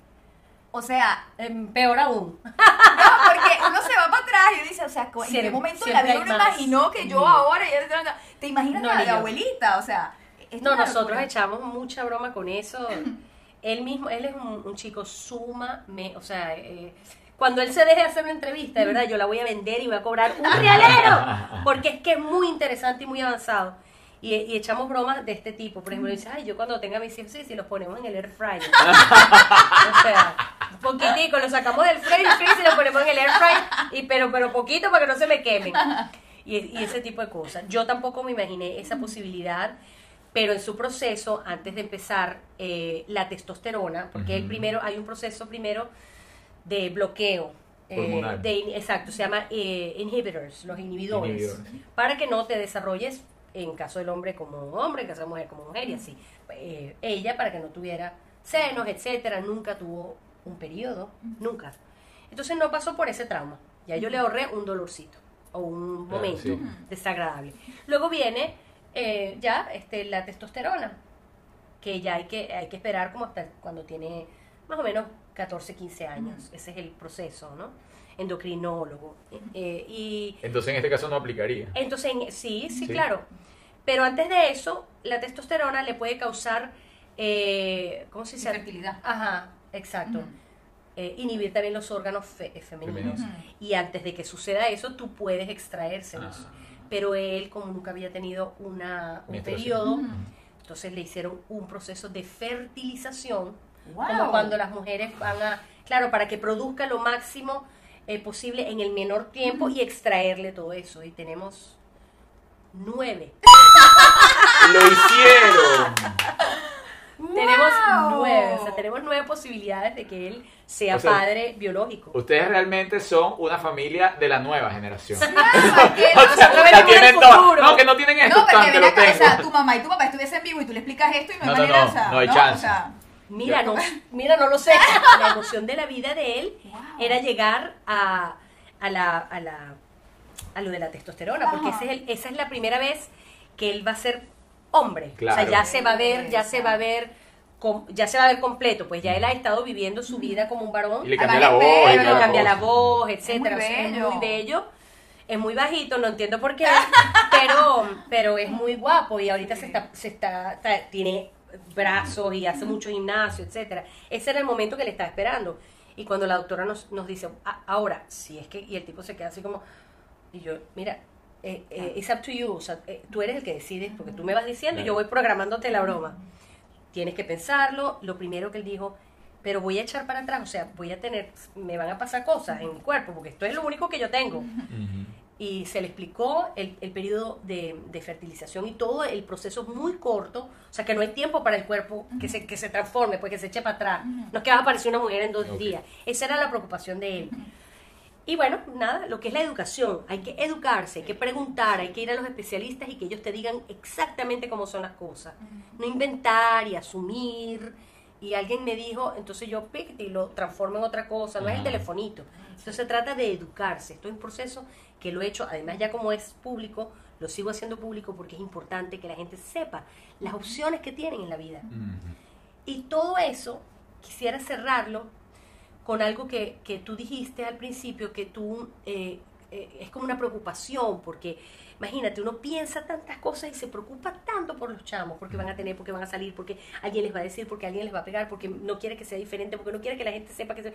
O sea, peor aún. no, porque uno se va para atrás y dice, o sea, ¿en qué Siempre- momento la vida uno imaginó que yo ahora ya te imaginas No, la abuelita? O sea, No, nosotros locura. echamos mucha broma con eso. él mismo, él es un, un chico suma, o sea, eh, cuando él se deje de hacer una entrevista, de verdad, yo la voy a vender y voy a cobrar un realero, porque es que es muy interesante y muy avanzado. Y, y echamos bromas de este tipo. Por ejemplo, dice, ay, yo cuando tenga mis hijos, sí, si los ponemos en el air fryer. o sea, poquitico, los sacamos del fry, freeze y los ponemos en el air fryer, y, pero, pero poquito para que no se me quemen. Y, y ese tipo de cosas. Yo tampoco me imaginé esa posibilidad, pero en su proceso, antes de empezar eh, la testosterona, porque el primero, hay un proceso primero de bloqueo. eh, de, exacto, se llama eh, inhibitors, los inhibidores, Inhibidores. para que no te desarrolles en caso del hombre como hombre, en caso de mujer como mujer y así. Eh, ella para que no tuviera senos, etcétera, nunca tuvo un periodo, nunca. Entonces no pasó por ese trauma. Ya yo le ahorré un dolorcito o un Claro, momento sí. desagradable. Luego viene eh, ya este, la testosterona, que ya hay que, hay que esperar como hasta cuando tiene más o menos 14, 15 años. Ese es el proceso, ¿no? Endocrinólogo. Eh, y Entonces en este caso no aplicaría. entonces, en- sí, sí, Sí. claro. Pero antes de eso, la testosterona le puede causar, eh, ¿cómo se dice? Infertilidad. Ajá, exacto. Eh, inhibir también los órganos fe- eh, femeninos. Y antes de que suceda eso, tú puedes extraérselos. Ah. Pero él, como nunca había tenido una, un periodo, entonces le hicieron un proceso de fertilización, Wow. como cuando las mujeres van a, claro, para que produzca lo máximo eh, posible en el menor tiempo y extraerle todo eso. Y tenemos nueve. ¡Lo hicieron! Tenemos Wow. nueve, o sea, tenemos nueve posibilidades de que él sea O sea, padre biológico. Ustedes realmente son una familia de la nueva generación. Claro, que- O sea, la tienen todas. futuro. No, que no tienen esto, No, pero que tanto ven acá, o sea, tu mamá y tu papá estuviesen en vivo y tú le explicas esto y no hay No, no, manera, no, o sea, no hay O chance. Mira, no, mira, no lo sé. La emoción de la vida de él Wow. era llegar a, a la, a la a lo de la testosterona, porque ese es el- esa es la primera vez que él va a ser hombre. O Claro. sea, ya se va a ver, ya se va a ver, ya se va a ver completo, pues ya él ha estado viviendo su vida como un varón. Y le Además cambia la voz. y le cambia la etcétera. muy o sea, Es bello. muy bello. Es muy bajito, no entiendo por qué, pero, pero es muy guapo y ahorita se está, se está, está- tiene brazos y hace mucho gimnasio, etcétera. Ese era el momento que le estaba esperando. Y cuando la doctora nos, nos dice, "Ah, ahora, si es que, y el tipo se queda así como, y yo, mira, eh, eh, it's up to you, o sea, eh, tú eres el que decides, porque tú me vas diciendo y yo voy programándote la broma. Tienes que pensarlo, lo primero que él dijo, pero voy a echar para atrás, o sea, voy a tener, me van a pasar cosas en mi cuerpo, porque esto es lo único que yo tengo. Ujú. Y se le explicó el, el periodo de, de fertilización y todo el proceso es muy corto, o sea que no hay tiempo para el cuerpo que se, que se transforme, pues que se eche para atrás. No es que va a aparecer una mujer en dos días. Esa era la preocupación de él. Y bueno, nada, lo que es la educación, hay que educarse, hay que preguntar, hay que ir a los especialistas y que ellos te digan exactamente cómo son las cosas. No inventar y asumir. Y alguien me dijo, entonces yo y lo transformo en otra cosa, no es el telefonito. Entonces se trata de educarse. Esto es un proceso que lo he hecho, además ya como es público, lo sigo haciendo público porque es importante que la gente sepa las opciones que tienen en la vida. Ujú. Y todo eso, quisiera cerrarlo con algo que, que tú dijiste al principio, que tú eh, eh, es como una preocupación, porque imagínate, uno piensa tantas cosas y se preocupa tanto por los chamos, porque van a tener, porque van a salir, porque alguien les va a decir, porque alguien les va a pegar, porque no quiere que sea diferente, porque no quiere que la gente sepa que se...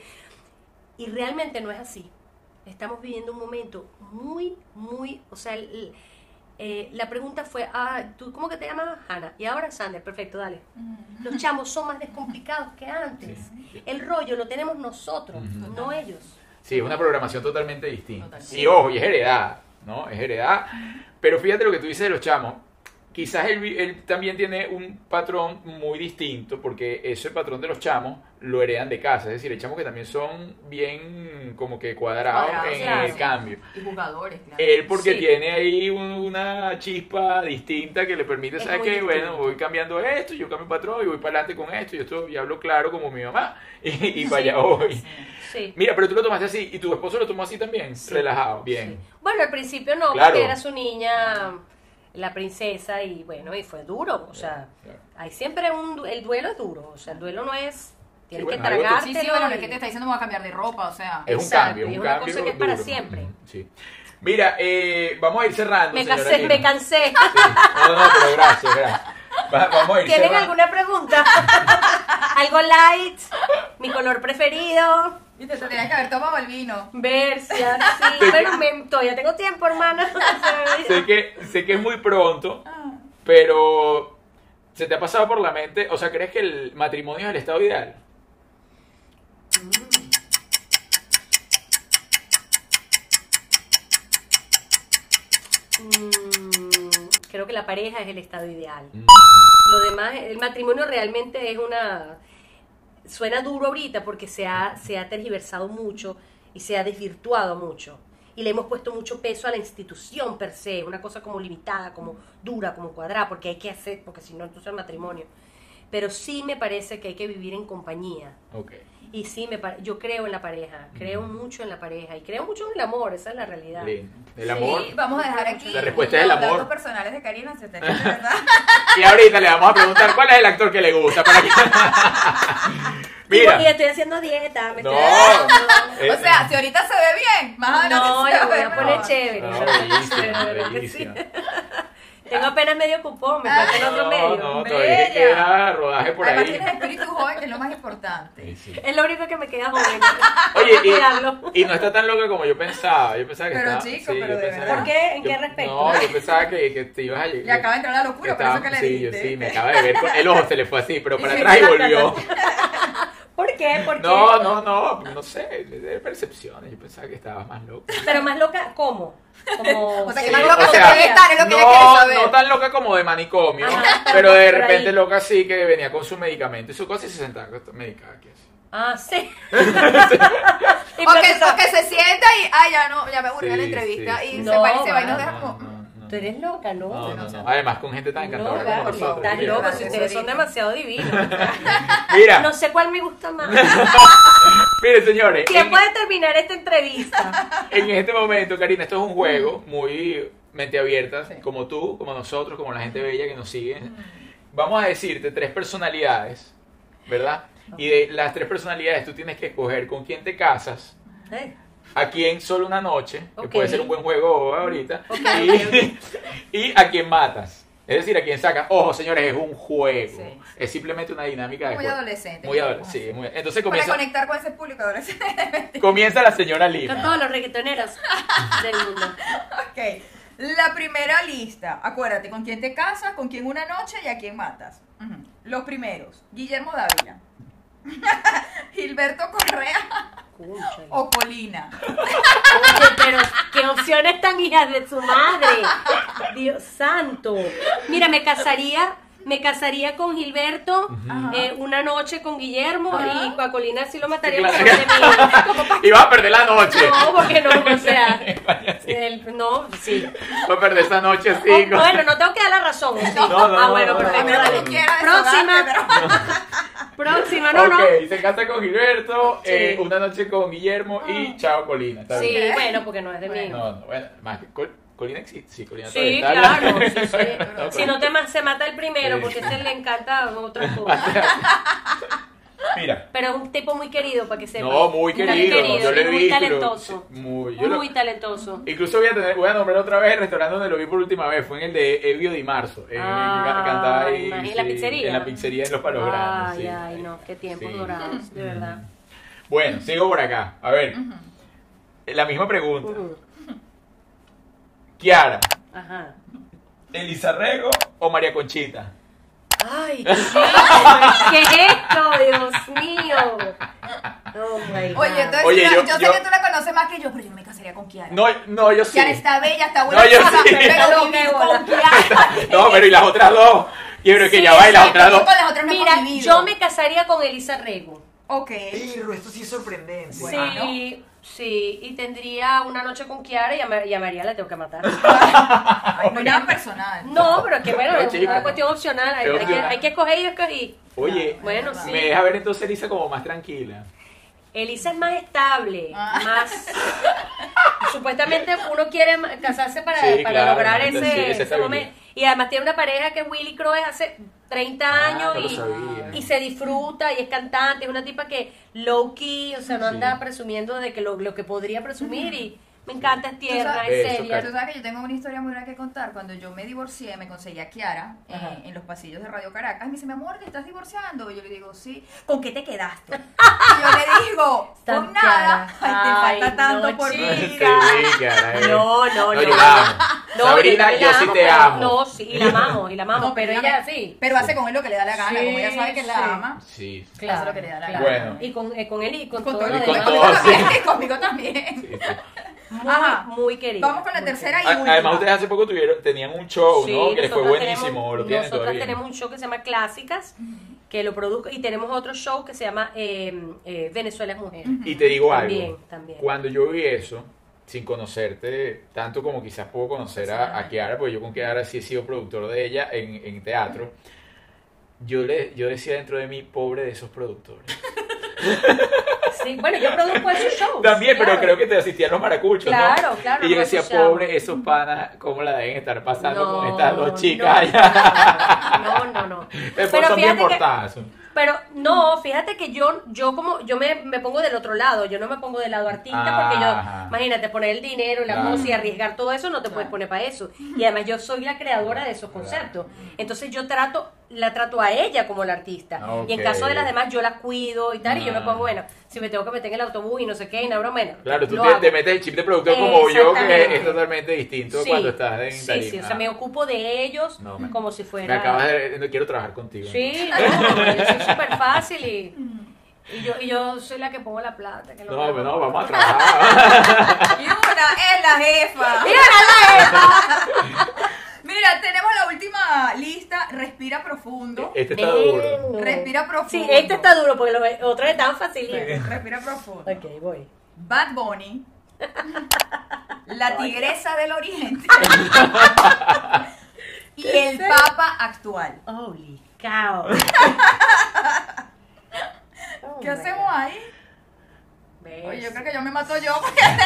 Y realmente no es así. Estamos viviendo un momento muy, muy, o sea, el- el- eh, la pregunta fue, ah, ¿tú cómo que te llamas Hannah? Y ahora Sander, perfecto, dale. Los chamos son más descomplicados que antes. El rollo lo tenemos nosotros, no ellos. Sí, es una programación totalmente distinta. Totalmente. Y ojo, y es heredada, ¿no? Es heredada. Pero fíjate lo que tú dices de los chamos. Quizás él, él también tiene un patrón muy distinto, porque ese patrón de los chamos lo heredan de casa. Es decir, hay chamos que también son bien como que cuadrados Cuadrados, en claro. el cambio. Y jugadores, claro. Él porque Sí. tiene ahí un- una chispa distinta que le permite, Es ¿sabes qué? Bueno, voy cambiando esto, yo cambio patrón y voy para adelante con esto y esto y hablo claro como mi mamá y, y para allá voy. Sí. Mira, pero tú lo tomaste así y tu esposo lo tomó así también, relajado, bien. Bueno, al principio no, Claro. porque era su niña, la princesa, y bueno, y fue duro. O sea, Claro. hay siempre un. du- El duelo es duro. O sea, el duelo no es. Tienes bueno, que tragártelo. Sí, sí, bueno, no y- es que te está diciendo me voy a cambiar de ropa, o sea. Es un Exacto, cambio, un es una cambio cosa que es para duro. siempre. Sí. Mira, eh, vamos a ir cerrando. Me cansé, Lina. me cansé. Sí. No, no, pero gracias, gracias. Va- vamos a ir ¿Tienen cerrando. alguna pregunta? ¿Algo light? ¿Mi color preferido? Viste, te tenías que haber tomado el vino. Bercia, sí. Pero me, todavía tengo tiempo, hermana. sé que, sé que es muy pronto, pero ¿se te ha pasado por la mente? O sea, ¿crees que el matrimonio es el estado ideal? Mm, creo que la pareja es el estado ideal. Mm. Lo demás, el matrimonio realmente es una... Suena duro ahorita porque se ha, se ha tergiversado mucho y se ha desvirtuado mucho. Y le hemos puesto mucho peso a la institución per se, una cosa como limitada, como dura, como cuadrada, porque hay que hacer, porque si no, entonces el matrimonio. Pero sí me parece que hay que vivir en compañía. Ok. Y sí, me yo creo en la pareja, creo mucho en la pareja y creo mucho en el amor, esa es la realidad. Lindo. El amor. Sí, vamos a dejar aquí La respuesta es el los amor. datos personales de Karina. si te interesa. Y ahorita le vamos a preguntar cuál es el actor que le gusta. Para que... Y porque Mira. estoy haciendo dieta, me No. estoy... Eh, o sea, si ahorita se ve bien, más adelante No, se va voy a poner chévere. No, eso es Tengo apenas medio cupón, me falta el otro No, medio. no, Bella. todavía queda rodaje por Además ahí. tienes espíritu joven, que es lo más importante. Sí, sí. Es lo único que me queda joven. Oye, y, y no está tan loca como yo pensaba. Yo pensaba que Pero, estaba, chico, sí, pero de pensaba- verdad. ¿Por qué? ¿En yo- qué respecto? No, yo pensaba que, que te ibas a. Le acaba de entrar la locura, por eso que le sí, yo sí, me acaba de ver. con- El ojo se le fue así, pero para atrás y volvió. ¿Por qué? ¿Por qué? No, no, no, no sé, de percepciones. Yo pensaba que estabas más loca. Pero más loca, ¿cómo? Como... O sea, que Sí, más o loca sea, que quiere estar, es lo que ella No, saber. no tan loca como de manicomio, Ajá, pero pero de repente ahí. loca sí que venía con su medicamento y su cosa y se sentaba medicada aquí así. Ah, sí. Y O que, o se sienta y, ay, ya no, ya me aburrió Sí, la entrevista. sí, y sí. se va y se va y nos deja como. No. Tú eres loca, ¿no? No, no. Además, con gente tan encantadora No, como nosotros. estás loco, si ustedes son demasiado divinos. Mira, No sé cuál me gusta más. miren, señores. ¿Quién puede terminar esta entrevista? En este momento, Karina, esto es un juego muy mente abierta, Sí. como tú, como nosotros, como la gente bella que nos sigue. Vamos a decirte tres personalidades, ¿verdad? Y de las tres personalidades tú tienes que escoger con quién te casas, Eh, a quién solo una noche, que puede ser un buen juego ahorita, y, a quién matas. Es decir, a quién sacas. Ojo, señores, es un juego. Sí. Es simplemente una dinámica de Muy juego. adolescente. Muy adolescente. Sí, muy- Entonces Para comienza, conectar con ese público adolescente. comienza la señora Con Lima. todos los reggaetoneros del mundo. ok. La primera lista. Acuérdate, con quién te casas, con quién una noche y a quién matas. Los primeros. Guillermo Dávila. Gilberto Correa. O Colina. Oye, pero qué opciones tan hijas de su madre. Dios santo. Mira, me casaría, me casaría con Gilberto, eh, una noche con Guillermo y con Colina sí lo mataría Claro. como de mí. Como pa- Y vas a perder la noche. No, porque no, o sea, sí. el- no, sí. Vas a perder esa noche así. Oh, bueno, no tengo que dar la razón. ¿sí? No, no, ah, no, bueno, no, perfecto, no, dale. no, no. Quiera Próxima, próxima, no, no. ok, se casa con Gilberto, Sí. eh, una noche con Guillermo y chao Colina. ¿está Sí, bien? bueno, porque no es de mí. No, no, bueno, más que Col- Colina existe. Sí, Colina Sí, claro. sí, sí. No, Si no te se mata el primero, Sí. porque a ese le encanta cosas. Mira. Pero es un tipo muy querido, para que sepa. No, muy Muy querido. Yo lo he muy visto. talentoso. Muy, yo lo- Muy talentoso. Incluso voy a, tener, voy a nombrar otra vez el restaurante donde lo vi por última vez. Fue en el de Evio Di Marzo. En, Ah, cantaba ahí. ¿en la pizzería? En la pizzería de los Palos Ay, Grandes. sí. ay, no, qué tiempos Sí. dorados, de verdad. Bueno, sigo por acá. A ver. La misma pregunta. Kiara, Ajá. ¿Elizarrego o María Conchita? Ay, qué, ¿qué es esto, Dios mío? Oh my God. Oye, entonces Oye, yo, yo- yo sé yo- que tú la conoces más que yo, pero yo no me casaría con Kiara. No, no, yo sí. Kiara está bella, está buena, No, yo sí. pero vivir qué con. Kiara. No, pero ¿y las otras dos? Yo creo que Sí, ya va y las otras dos. con las otras no he Mira, convivido. yo me casaría con Elisa Rego. Ok. esto sí es sorprendente. Sí, sí, y tendría una noche con Kiara y a, Ma- y a María la tengo que matar. Ay, no nada personal. No, pero que bueno, No, es una cuestión opcional. Hay, Es hay que, hay que escoger y yo escogí. Oye, Bueno, sí. me deja ver entonces Elisa como más tranquila. Elisa es más estable, Ah. más... Supuestamente uno quiere casarse para, Sí, para claro, lograr ese, ese momento. Y además tiene una pareja que Willy Crowe hace 30 Ah, años y, y se disfruta y es cantante, es una tipa que low key, o sea, no Sí. anda presumiendo de que lo, lo que podría presumir y me encanta, es sabes- es Eso, seria. Tú sabes que yo tengo una historia muy grande que contar. Cuando yo me divorcié, me conseguí a Kiara eh, en los pasillos de Radio Caracas. Y me dice, mi amor, ¿te estás divorciando? Y yo le digo, sí. ¿Con qué te quedaste? y yo le digo, con nada. Ay, te falta tanto no, por mí. No, no, no. No, yo la amo. No, Sabrina, yo la sí amo, te pero- amo. No, sí, y la amamos, y la amamos, No, pero ella sí. Pero hace con él lo que le da la gana. Sí, como ella sabe que sí. la ama. Sí. Hace lo que le da la gana. Bueno. Y con, eh, con él y con, Con todo todo lo con y demás. todo, conmigo sí. también. Muy, Ajá. muy querido. Vamos con la muy tercera y A- última. Además, ustedes hace poco tuvieron, tenían un show, Sí, ¿no? Que les fue buenísimo. tenemos- lo tienen nosotras todavía. tenemos un show que se llama Clásicas, que lo produjo, y tenemos otro show que se llama eh, eh, Venezuela es Mujer. Y te digo También, algo. también. Cuando yo vi eso, sin conocerte tanto como quizás puedo conocer a, a Kiara, porque yo con Kiara sí he sido productor de ella en, en teatro, yo, le, yo decía dentro de mí, pobre de esos productores. Sí, bueno, yo produzco esos shows. También, pero creo que te asistían los maracuchos, Claro, ¿no? claro, Y yo decía, pobre esos panas, ¿cómo la deben estar pasando No, con estas dos no, chicas allá? No, no, no. Después Pero son bien que-. Pero no, fíjate que yo, yo como, yo me, me pongo del otro lado, yo no me pongo del lado artista porque Ajá. yo, imagínate, poner el dinero, la Claro. música, arriesgar todo eso, no te puedes poner para eso. Y además yo soy la creadora de esos conceptos. Entonces yo trato, la trato a ella como la artista. Y en caso de las demás yo la cuido y tal, y yo me Ah. pongo, bueno, si me tengo que meter en el autobús y no sé qué, y no broma, Claro, tú te, te metes el chip de productor como yo, que es totalmente distinto Sí, cuando estás en sí, tarima. sí, o sea, me ocupo de ellos No, me- como si Me fuera... acabas de... No quiero trabajar contigo. Sí, no, soy súper fácil y, y, yo, y yo soy la que pongo la plata. Que No, pero no, vamos a trabajar. Y una es la jefa. ¡Mira la Mira, tenemos la última lista. Respira profundo. Este está duro. Respira profundo. Sí, este está duro porque los otros están facilitos. Respira profundo. Ok, voy. Bad Bunny. La tigresa del oriente. y el papa actual. Holy cow. Oh ¿Qué my hacemos God. ahí? Oye, yo creo que yo me mato yo.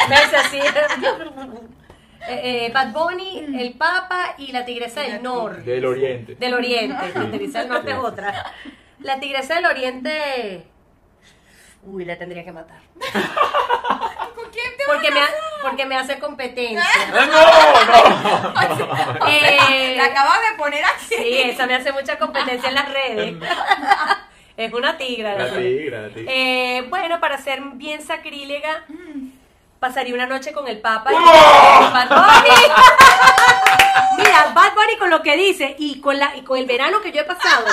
¿Ves así? Eh, eh, Bad Bunny, el Papa y la Tigresa del Norte. Del oriente. Del Oriente. La Tigresa del Norte es otra. La Tigresa del Oriente. Uy, la tendría que matar. ¿Con quién te Porque me, a ha- porque me hace competencia. ¡Ah, no, no! Eh, La acabas de poner aquí. sí, esa me hace mucha competencia en las redes. es una tigra. La tigra. tigra, la tigra. Eh, bueno, para ser bien sacrílega, pasaría una noche con el Papa y ¡Oh! Bad Bunny. Mira, Bad Bunny con lo que dice y con, la, y con el verano que yo he pasado,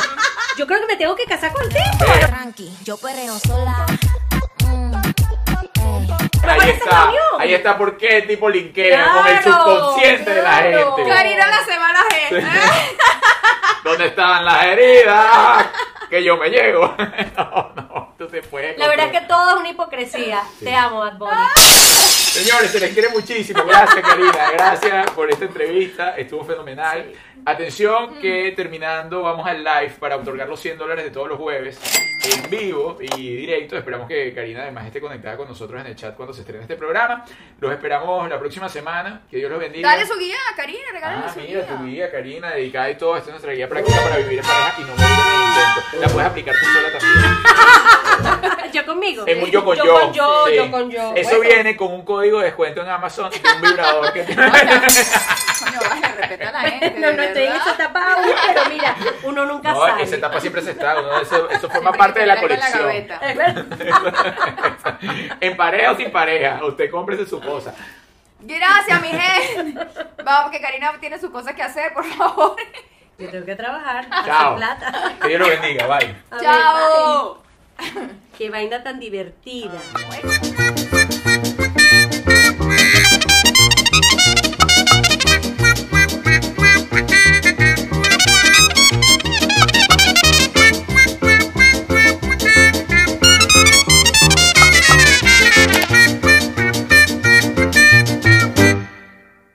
yo creo que me tengo que casar contigo. Tranqui, yo perreo sola. Mm. Ahí está, ahí está por qué el tipo linkea con el Claro, subconsciente de la claro. gente. Karina la semana gente. ¿Dónde estaban las heridas? Que yo me llego. No, no, La verdad es que todo es una hipocresía. Te amo, Bad Bunny. Señores, se les quiere muchísimo. Gracias, Karina. Gracias por esta entrevista. Estuvo fenomenal. Atención, que terminando vamos al live para otorgar los 100 dólares de todos los jueves en vivo y directo. Esperamos que Karina además esté conectada con nosotros en el chat cuando se estrene este programa. Los esperamos la próxima semana. Que Dios los bendiga. Dale su guía, Karina, regálale Ah, su mira, guía. tu guía, Karina, dedicada y todo. Esta es nuestra guía práctica para vivir en pareja y no morir en el intento. La puedes aplicar tú sola también. Yo conmigo. Es muy yo con yo. Yo con yo, Sí. yo con yo. Eso Bueno, viene con un código de descuento en Amazon y un vibrador que Coño, vale, respeta a la gente. No, de no estoy en esa etapa aún, pero mira, uno nunca No, sabe. esa etapa siempre se ¿no? eso, eso forma Siempre parte que de la colección. verdad. en pareja o sin pareja, usted cómprese su cosa. Gracias, mi gente. Vamos, porque Karina tiene sus cosas que hacer, por favor. Yo tengo que trabajar, Chao. plata. Que Dios lo bendiga, bye. Chao. bye. Qué vaina tan divertida. Bueno.